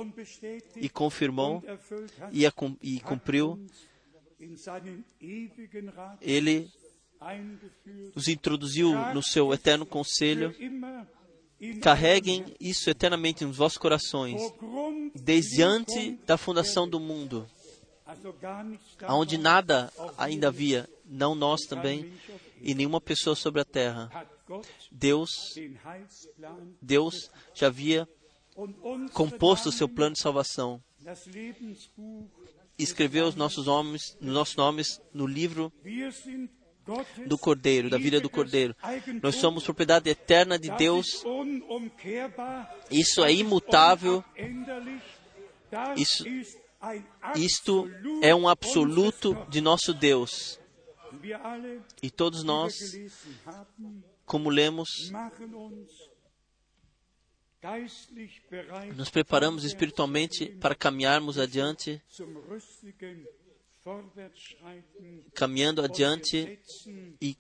e confirmou e, cumpriu. Ele eingeführt, os introduziu no seu eterno conselho. Carreguem isso eternamente nos vossos corações, desde antes da fundação do mundo, also gar nichts onde davon nada ainda havia, não nós também, e nenhuma pessoa sobre a terra. Deus, Deus já havia composto o seu plano de salvação. Escreveu os nossos nomes, os nossos nomes no livro do Cordeiro, da vida do Cordeiro. Nós somos propriedade eterna de Deus. Isso é imutável. Isso- Isto é um absoluto de nosso Deus. E todos nós, como lemos, nos preparamos espiritualmente para caminharmos adiante, caminhando adiante e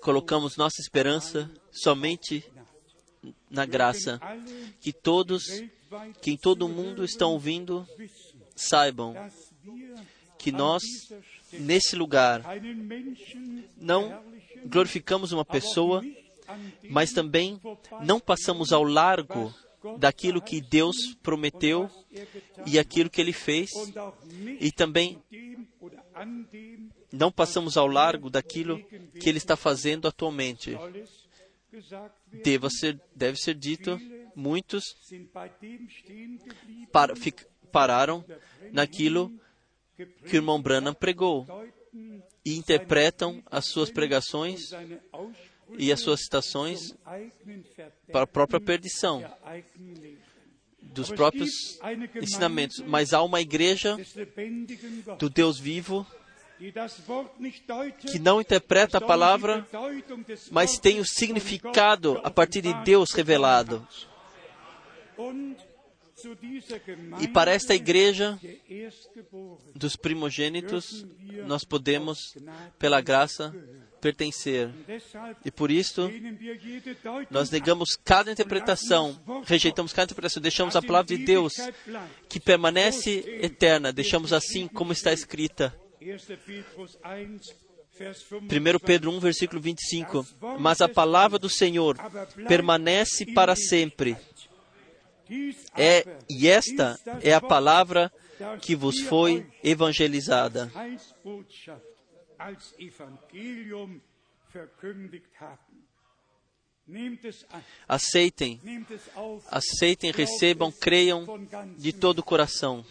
colocamos nossa esperança somente na graça. Que todos, que em todo o mundo estão ouvindo, saibam que nós, nesse lugar, não glorificamos uma pessoa, mas também não passamos ao largo daquilo que Deus prometeu e aquilo que Ele fez, e também não passamos ao largo daquilo que Ele está fazendo atualmente. Deva ser, deve ser dito, muitos par, fic- pararam naquilo que o irmão Branham pregou e interpretam as suas pregações e as suas citações para a própria perdição dos próprios ensinamentos. Mas há uma igreja do Deus vivo que não interpreta a palavra, mas tem o significado a partir de Deus revelado. E para esta igreja dos primogênitos, nós podemos, pela graça, pertencer. E por isso, nós negamos cada interpretação, rejeitamos cada interpretação, deixamos a palavra de Deus, que permanece eterna, deixamos assim como está escrita. 1 Pedro 1, versículo 25. Mas a palavra do Senhor permanece para sempre. É, e esta é a palavra que vos foi evangelizada. Aceitem, aceitem, recebam, creiam de todo o coração.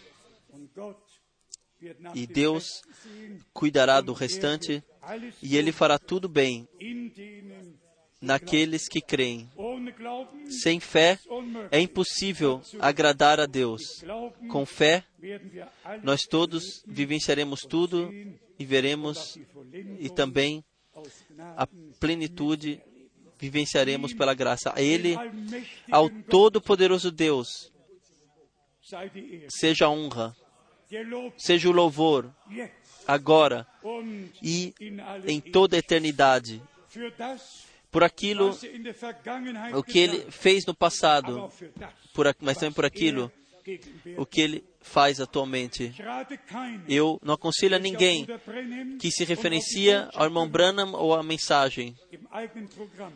E Deus cuidará do restante er alles e Ele fará tudo bem naqueles que creem. Sem fé é impossível agradar a Deus. Com fé, nós todos vivenciaremos tudo e veremos e também a plenitude vivenciaremos pela graça. A Ele, ao Todo-Poderoso Deus, seja a honra, seja o louvor, agora e em toda a eternidade, por aquilo er o que Ele hat, fez no passado, por, mas também por aquilo er o que Ele faz atualmente. Eu não aconselho a ninguém que se referencia ao irmão Branham ou à mensagem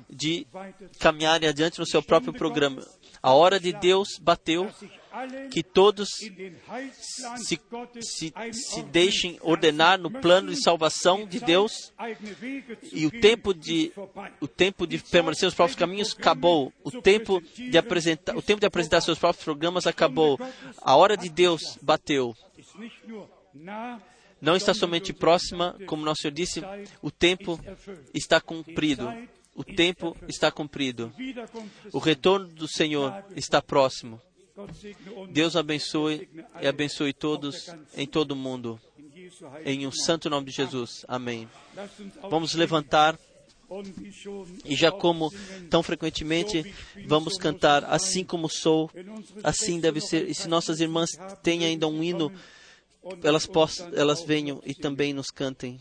de caminharem adiante no seu próprio programa. A hora de Deus bateu que todos se, se, se deixem ordenar no plano de salvação de Deus e o tempo de o tempo de permanecer nos próprios caminhos acabou. O tempo de apresentar o tempo de apresentar seus próprios programas acabou. A hora de Deus bateu. Não está somente próxima, como nosso Senhor disse, o tempo está cumprido. O tempo está cumprido. O retorno do Senhor está próximo. Deus abençoe e abençoe todos em todo o mundo. Em um santo nome de Jesus. Amém. Vamos levantar e já como tão frequentemente vamos cantar assim como sou, assim deve ser. E se nossas irmãs têm ainda um hino, elas possam, elas venham e também nos cantem.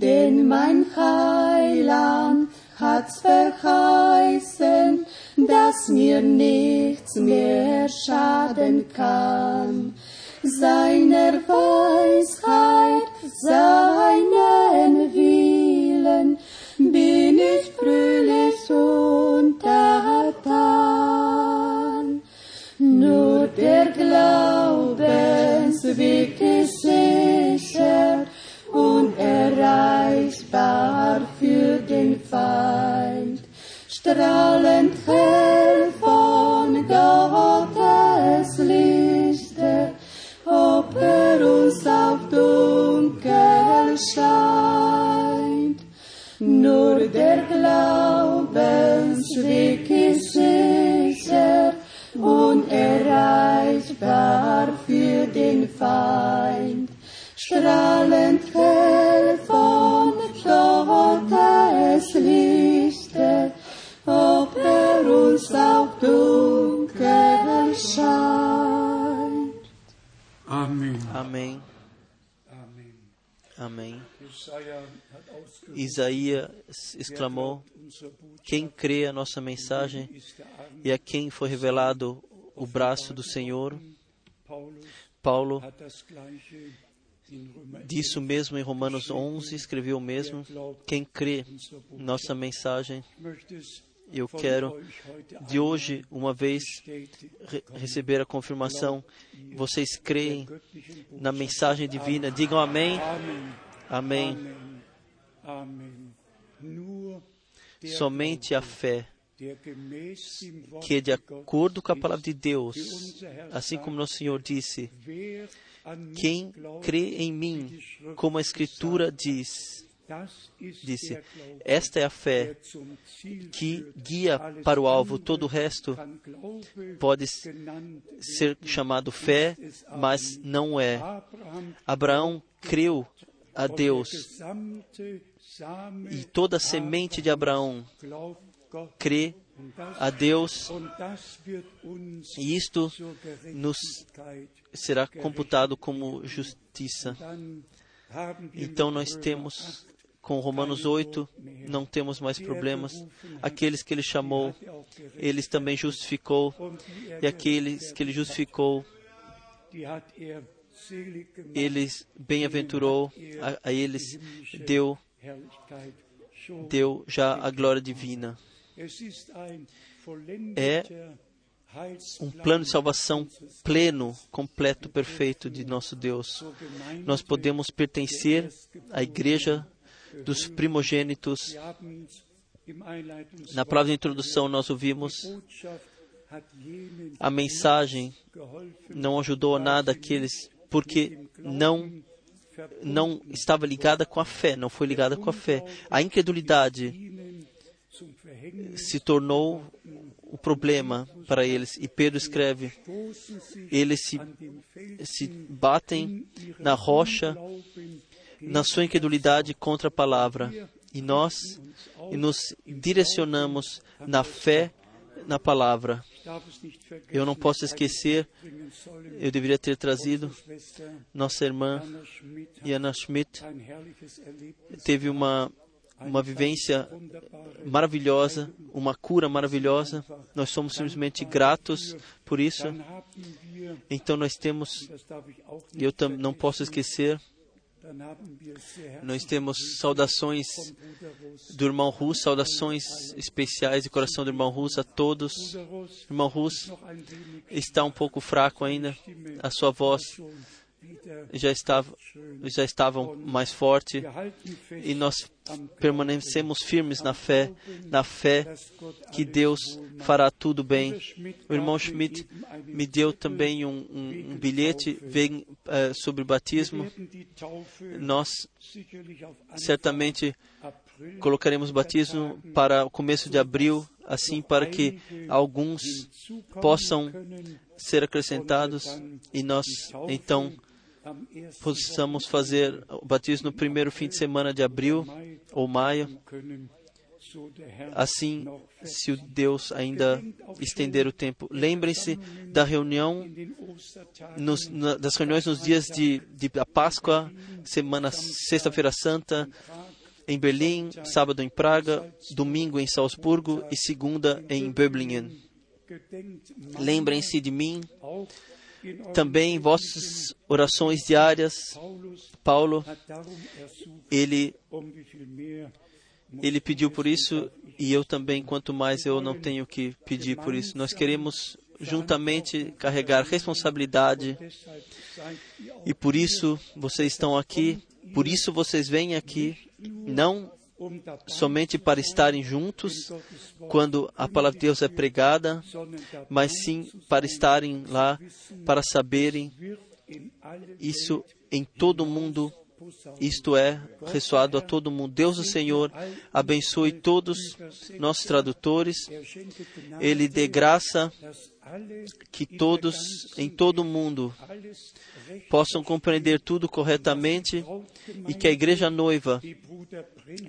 Denn mein Heiland hat's verheißen, dass mir nichts mehr schaden kann. Seiner Weisheit, seinen Willen bin ich fröhlich untertan. Nur der Glaubensweg Feind. Strahlend hell von Gottes Lichte, ob er uns auch dunkel scheint. Nur der Glaubensweg ist sicher, unerreichbar für den Feind. Strahlend Amém. Amém. Isaías exclamou: Quem crê a nossa mensagem e a quem foi revelado o braço do Senhor? Paulo disse o mesmo em Romanos 11, escreveu o mesmo. Quem crê nossa mensagem, eu quero de hoje, uma vez, re- receber a confirmação. Vocês creem Botschaft. na mensagem divina? Digam amém. Amém. Somente a fé, que de Gottes acordo com a palavra de Deus, assim como nosso Senhor disse, quem crê em mim, como a Escritura diz, disse, esta é a fé que guia para o alvo. Todo o resto pode ser chamado fé, mas não é. Abraão creu a Deus e toda a semente de Abraão crê a Deus e isto nos será computado como justiça. Então nós temos, com Romanos 8, não temos mais problemas. Aqueles que ele chamou, 8, auch gerecht, eles também justificou, e aqueles que ele justificou, eles bem-aventurou, a, a eles deu, deu já a glória divina. É um plano de salvação pleno, completo, perfeito de nosso Deus. Nós podemos pertencer à igreja dos primogênitos. Na palavra de introdução, nós ouvimos a mensagem não ajudou a nada aqueles porque não não estava ligada com a fé, não foi ligada com a fé. A incredulidade se tornou o problema para eles. E Pedro escreve: eles se, se batem na rocha, na sua incredulidade contra a palavra. E nós nos direcionamos na fé na palavra. Eu não posso esquecer, eu deveria ter trazido nossa irmã Anna Schmidt teve uma uma vivência maravilhosa, uma cura maravilhosa. Nós somos simplesmente gratos por isso. Então nós temos, eu não posso esquecer, nós temos saudações do irmão Russo, saudações especiais de coração do irmão Russo a todos. Irmão wenig está um pouco fraco ainda, a sua voz já estava já estava mais forte Wir halten fest, e nós permanecemos firmes na fé, na fé que Deus fará tudo bem. O irmão Schmidt me deu também um, um- um bilhete vem, eh, sobre batismo. Die Taufe Nós certamente colocaremos batismo para o começo de abril, assim para que alguns possam ser acrescentados e nós então possamos fazer o batismo no primeiro fim de semana de abril ou maio, assim, se o Deus ainda estender o tempo. Lembrem-se da reunião nos, na- das reuniões nos dias de, de Páscoa, semana sexta-feira santa em Berlim, sábado em Praga, domingo em Salzburgo e segunda em Böblingen. Lembrem-se de mim também vossas orações diárias. Paulo, ele ele pediu por isso e eu também, quanto mais eu não tenho que pedir por isso. Nós queremos juntamente carregar responsabilidade e por isso vocês estão aqui, por isso vocês vêm aqui, não somente para estarem juntos quando a palavra de Deus é pregada, mas sim para estarem lá, para saberem isso em todo mundo, isto é, ressoado a todo mundo. Deus o Senhor abençoe todos nossos tradutores, Ele dê graça que todos em todo o mundo possam compreender tudo corretamente e que a igreja noiva,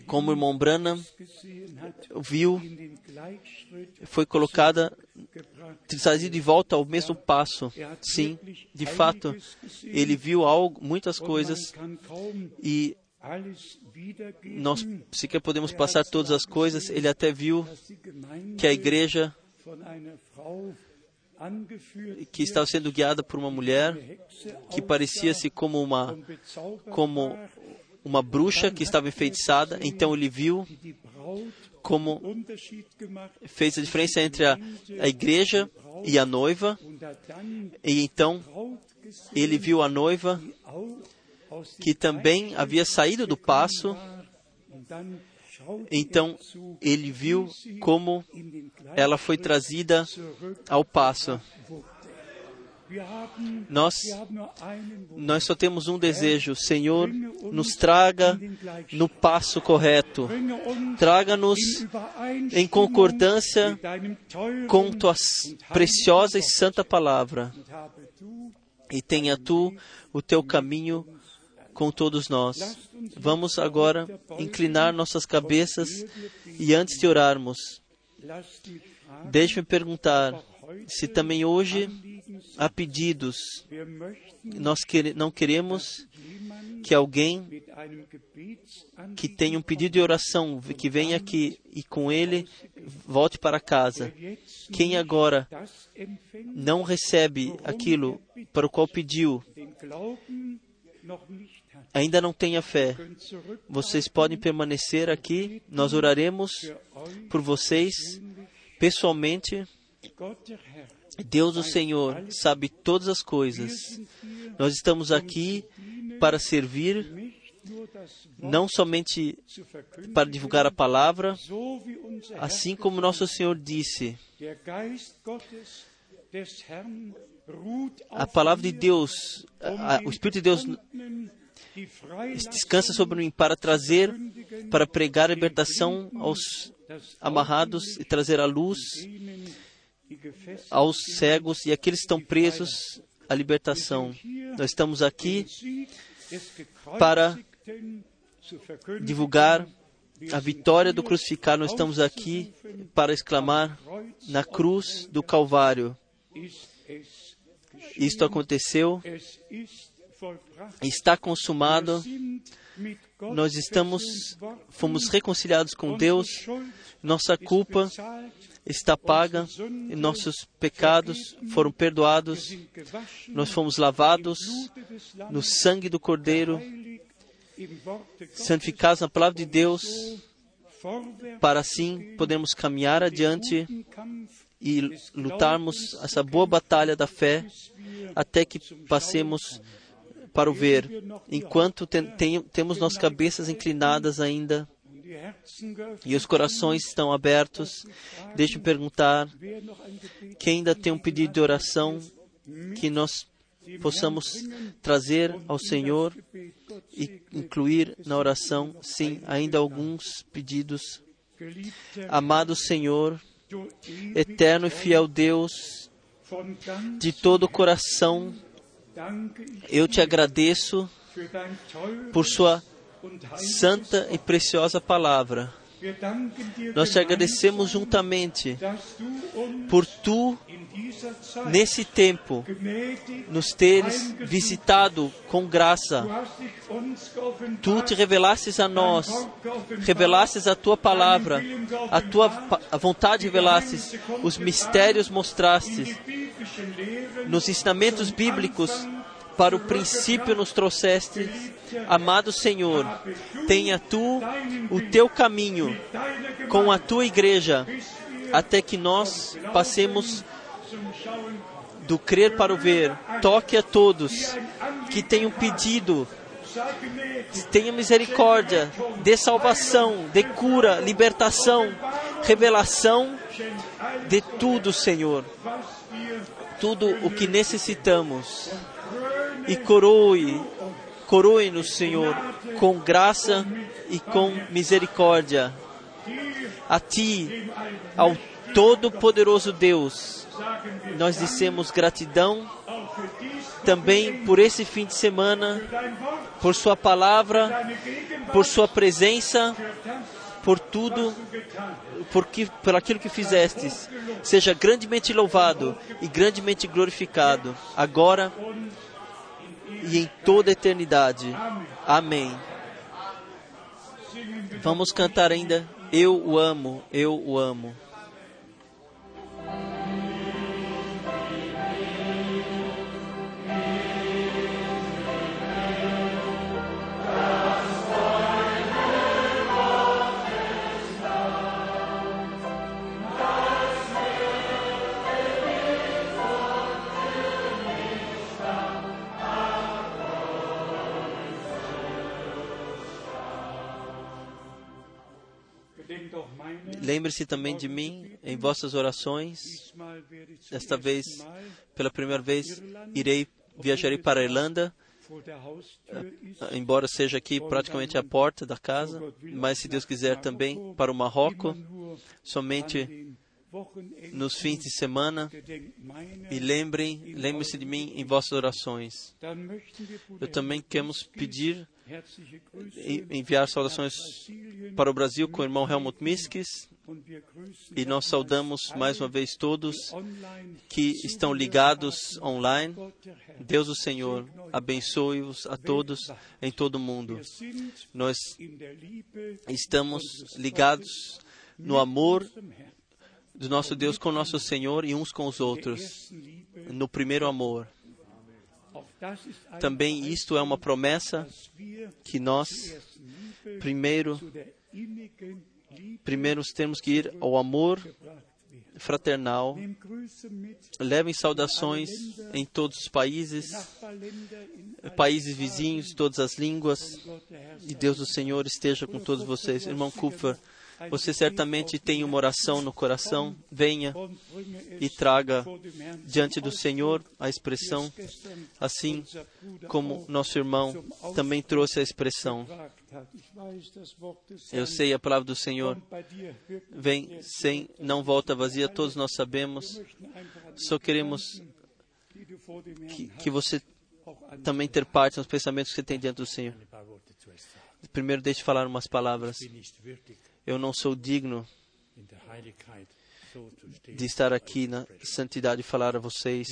como o irmão Branham viu, foi colocada, trazida de volta ao mesmo passo. Sim, de fato, ele viu algo, muitas coisas e nós sequer podemos passar todas as coisas. Ele até viu que a igreja que estava sendo guiada por uma mulher que parecia-se como uma como uma bruxa que estava enfeitiçada. Então ele viu como fez a diferença entre a, a igreja e a noiva. E então ele viu a noiva que também havia saído do passo. Então ele viu como ela foi trazida ao passo. Nós nós só temos um desejo, Senhor, nos traga no passo correto. Traga-nos em concordância com tua preciosa e santa palavra. E tenha tu o teu caminho com todos nós. Vamos agora inclinar nossas cabeças e antes de orarmos, deixe-me perguntar se também hoje há pedidos. Nós não queremos que alguém que tenha um pedido de oração, que venha aqui e com ele volte para casa. Quem agora não recebe aquilo para o qual pediu, ainda não tenha fé, vocês podem permanecer aqui. Nós oraremos por vocês pessoalmente. Deus, o Senhor, sabe todas as coisas. Nós estamos aqui para servir não somente para divulgar a palavra, assim como nosso Senhor disse. A palavra de Deus, a- o Espírito de Deus descansa sobre mim para trazer, para pregar a libertação aos amarrados e trazer a luz aos cegos e aqueles que estão presos a libertação. Nós estamos aqui para divulgar a vitória do crucificado. Nós estamos aqui para exclamar na cruz do Calvário. Isto aconteceu. Está consumado. Nós estamos, fomos reconciliados com Deus. Nossa culpa está paga nossos pecados foram perdoados. Nós fomos lavados no sangue do Cordeiro, santificados na palavra de Deus, para assim podermos caminhar adiante e lutarmos essa boa batalha da fé até que passemos para o ver. Enquanto ten- tem- temos nossas cabeças inclinadas ainda e os corações estão abertos, deixe-me perguntar quem ainda tem um pedido de oração que nós possamos trazer ao Senhor e incluir na oração, sim, ainda alguns pedidos. Amado Senhor, eterno e fiel Deus, de todo o coração eu te agradeço por Sua santa e preciosa palavra. Nós te agradecemos juntamente por tu, nesse tempo, nos teres visitado com graça. Tu te revelastes a nós, revelastes a tua palavra, a tua a vontade revelastes, os mistérios mostrastes, nos ensinamentos bíblicos para o princípio nos trouxeste. Amado Senhor, tenha tu o teu caminho com a tua igreja até que nós passemos do crer para o ver. Toque a todos que tenham pedido, tenha misericórdia, dê salvação, dê cura, libertação, revelação de tudo, Senhor. Tudo o que necessitamos. E coroe, coroe-nos, Senhor, com graça e com misericórdia. A Ti, ao Todo-Poderoso Deus, nós dissemos gratidão também por esse fim de semana, por Sua palavra, por Sua presença, por tudo, por, que, por aquilo que fizestes. Seja grandemente louvado e grandemente glorificado, agora e em toda a eternidade. Amém. Vamos cantar ainda. Eu o amo, eu o amo. Lembre-se também de mim em vossas orações. Desta vez, pela primeira vez, irei viajarei para a Irlanda, ist, embora seja aqui praticamente à porta da casa, mas se Deus quiser também para o Marrocos, somente nos fins de semana. E lembrem, lembre-se de mim em vossas orações. Eu também queremos pedir enviar saudações para o Brasil com o irmão Helmut Miskis e nós saudamos mais uma vez todos que estão ligados online. Deus o Senhor abençoe-os a todos em todo o mundo. Nós estamos ligados no amor do nosso Deus com o nosso Senhor e uns com os outros, no primeiro amor. Também isto é uma promessa que nós, primeiro, primeiro temos que ir ao amor fraternal. Levem saudações em todos os países, países vizinhos, todas as línguas. E Deus do Senhor esteja com todos vocês. Irmão Kupfer, você certamente tem uma oração no coração. Venha e traga diante do Senhor a expressão, assim como nosso irmão também trouxe a expressão. Eu sei a palavra do Senhor vem sem, não volta vazia, todos nós sabemos. Só queremos que, que você também ter parte nos pensamentos que você tem diante do Senhor. Primeiro, deixe falar umas palavras. Eu não sou digno de estar aqui na santidade e falar a vocês.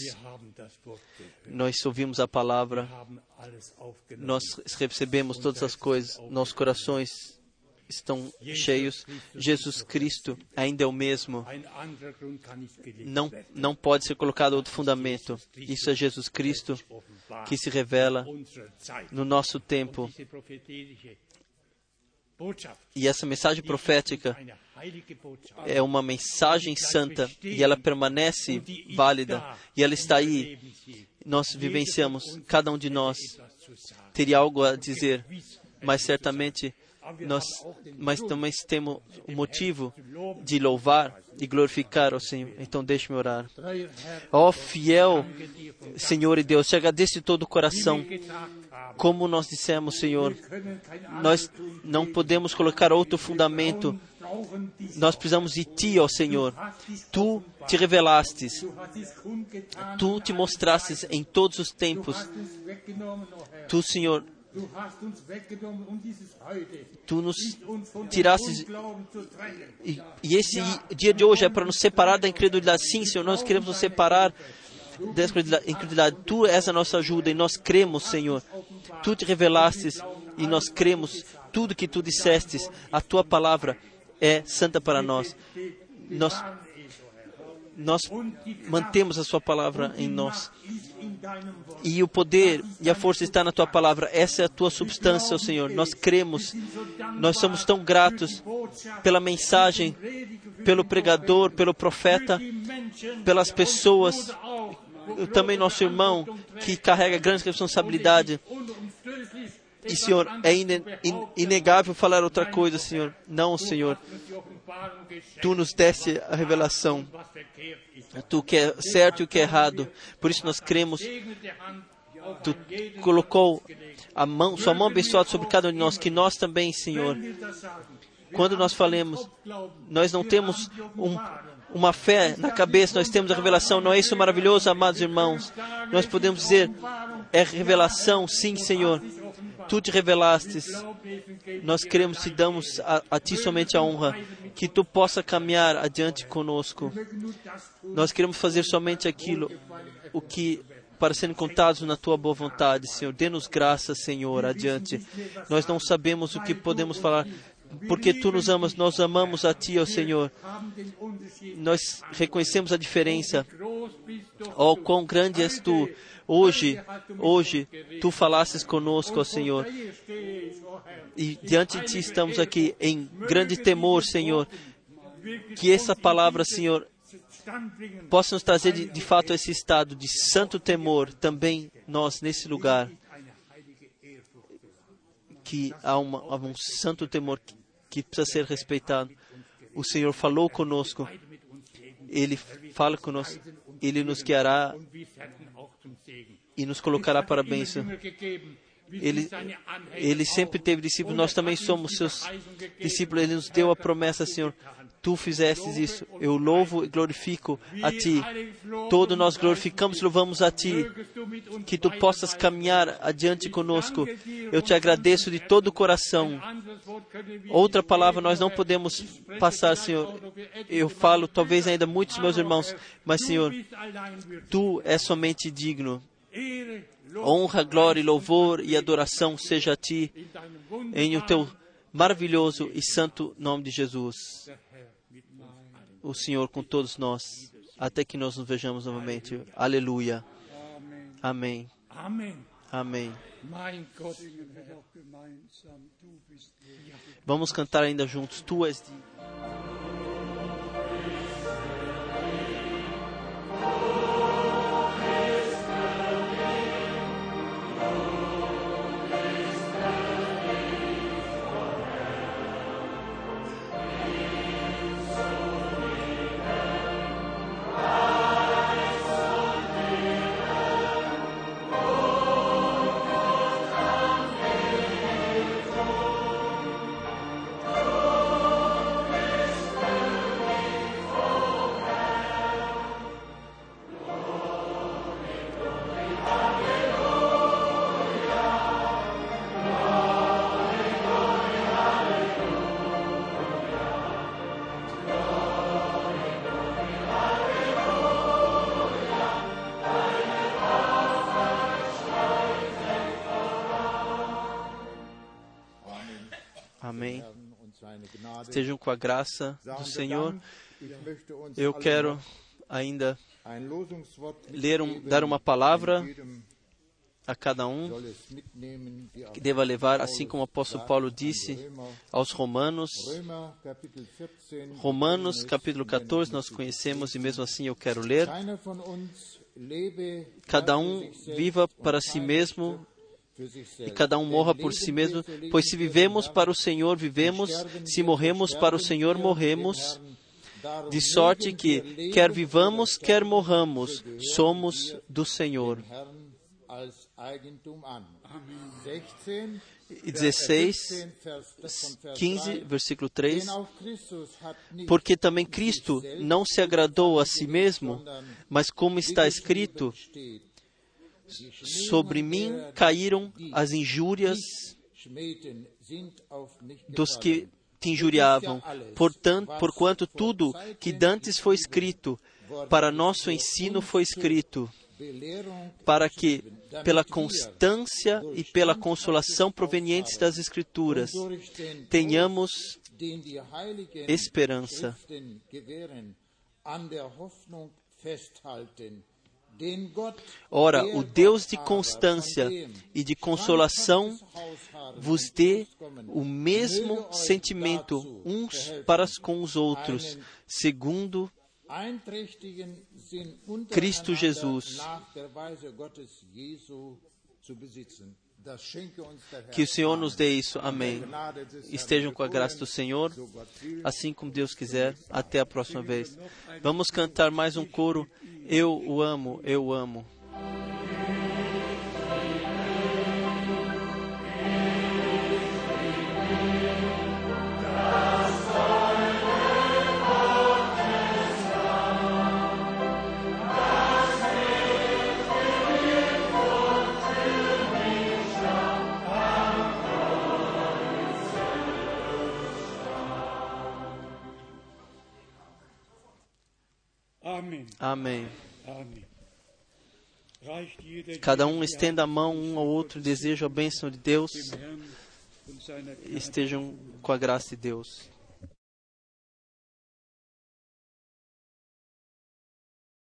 Nós ouvimos a palavra, nós recebemos todas as coisas, nossos corações estão cheios. Jesus Cristo ainda é o mesmo. Não, não pode ser colocado outro fundamento. Isso é Jesus Cristo que se revela no nosso tempo. E essa mensagem profética é uma mensagem santa e ela permanece válida e ela está aí. Nós vivenciamos, cada um de nós teria algo a dizer, mas certamente nós, mas também temos o motivo de louvar e glorificar o Senhor. Então deixe-me orar. Ó fiel dir von Senhor e Deus, te agradeço de todo o coração. Como nós dissemos, Senhor, nós não podemos colocar outro fundamento. Nós precisamos de Ti, ó Senhor. Tu te revelastes. Tu te mostrastes em todos os tempos. Tu, Senhor, Tu nos trennen. E, e esse dia de hoje é para nos separar da incredulidade. Sim, Senhor, nós queremos nos separar da incredulidade-. Tu és a nossa ajuda e nós cremos, Senhor. Tu te revelastes e nós cremos tudo que tu dissestes. A tua palavra é santa para nós. Nós, nós mantemos a sua palavra em nós. E o poder e a força está na tua palavra. Essa é a tua substância, Senhor. Nós cremos. Nós somos tão gratos pela mensagem, pelo pregador, pelo profeta, pelas pessoas, também nosso irmão que carrega grande responsabilidade. E, Senhor, é ine- in- inegável falar outra coisa, Senhor. Não, Senhor. Tu nos deste a revelação. Tu que é certo e o que é errado. Por isso nós cremos. Tu colocou a mão, sua mão abençoada sobre cada um de nós, que nós também, Senhor, quando nós falemos, nós não temos um, uma fé na cabeça, nós temos a revelação. Não é isso maravilhoso, amados irmãos? Nós podemos dizer, é revelação, sim, Senhor. Tu te revelastes. Nós queremos e damos a, a Ti somente a honra, que Tu possa caminhar adiante conosco. Nós queremos fazer somente aquilo, o que para serem contados na tua boa vontade, Senhor. Dê-nos graça, Senhor, adiante. Nós não sabemos o que podemos falar, porque tu nos amas, nós amamos a ti, ó Senhor. Nós reconhecemos a diferença. Oh, quão grande és tu. Hoje, hoje, tu falasses conosco, ó Senhor. E diante de ti estamos aqui em grande temor, Senhor. Que essa palavra, Senhor, possa nos trazer de, de fato esse estado de santo temor também nós nesse lugar que há, uma, há um santo temor que, precisa ser respeitado. O Senhor falou conosco, Ele fala conosco, Ele nos guiará e nos colocará para a bênção. Ele, ele sempre teve discípulos, nós também somos seus discípulos. Ele nos deu a promessa, Senhor. Tu fizestes isso. Eu louvo e glorifico a Ti. Todos nós glorificamos e louvamos a Ti. Que Tu possas caminhar adiante conosco. Eu te agradeço de todo o coração. Outra palavra nós não podemos passar, Senhor. Eu falo, talvez ainda muitos meus irmãos, mas, Senhor, Tu és somente digno. Honra, glória, louvor e adoração seja a Ti, em o Teu maravilhoso e santo nome de Jesus. O Senhor com todos nós, até que nós nos vejamos novamente. Aleluia. Amém. Amém. Würdig. Vamos cantar ainda juntos. Tu és digno. Com a graça do Senhor. Eu quero ainda ler um, dar uma palavra a cada um que deva levar, assim como o apóstolo Paulo disse aos Romanos. Römer, Kapitel 14, Romanos, capítulo kennen es 14, nós conhecemos e mesmo assim eu quero ler. Cada um viva para si mesmo e cada um morra por si mesmo, pois se vivemos para o Senhor, vivemos, se morremos para o Senhor, morremos. De sorte que, quer vivamos, quer morramos, somos do Senhor. dem Herrn als Eigentum an. 16, E 16, 15, Vers, von Vers 15, 3, versículo 3. Denn auch Christus hat nicht Porque também Cristo não se agradou a si mesmo, mas como está escrito, sobre mim caíram as injúrias dos que te injuriavam. Portanto, porquanto tudo que dantes foi escrito, para nosso ensino foi escrito, para que, pela constância e pela consolação provenientes das Escrituras, tenhamos Esperança. Ora, o Deus de constância e de consolação vos dê o mesmo sentimento uns para com os outros, segundo Cristo Jesus. Que o Senhor nos dê isso. Amém. Estejam com a graça do Senhor, assim como Deus quiser. Até a próxima vez. Vamos cantar mais um coro. Eu o amo, eu o amo. Amém. Jeder Cada um estenda a mão um ao outro, deseja a bênção de Deus estejam com a graça de Deus.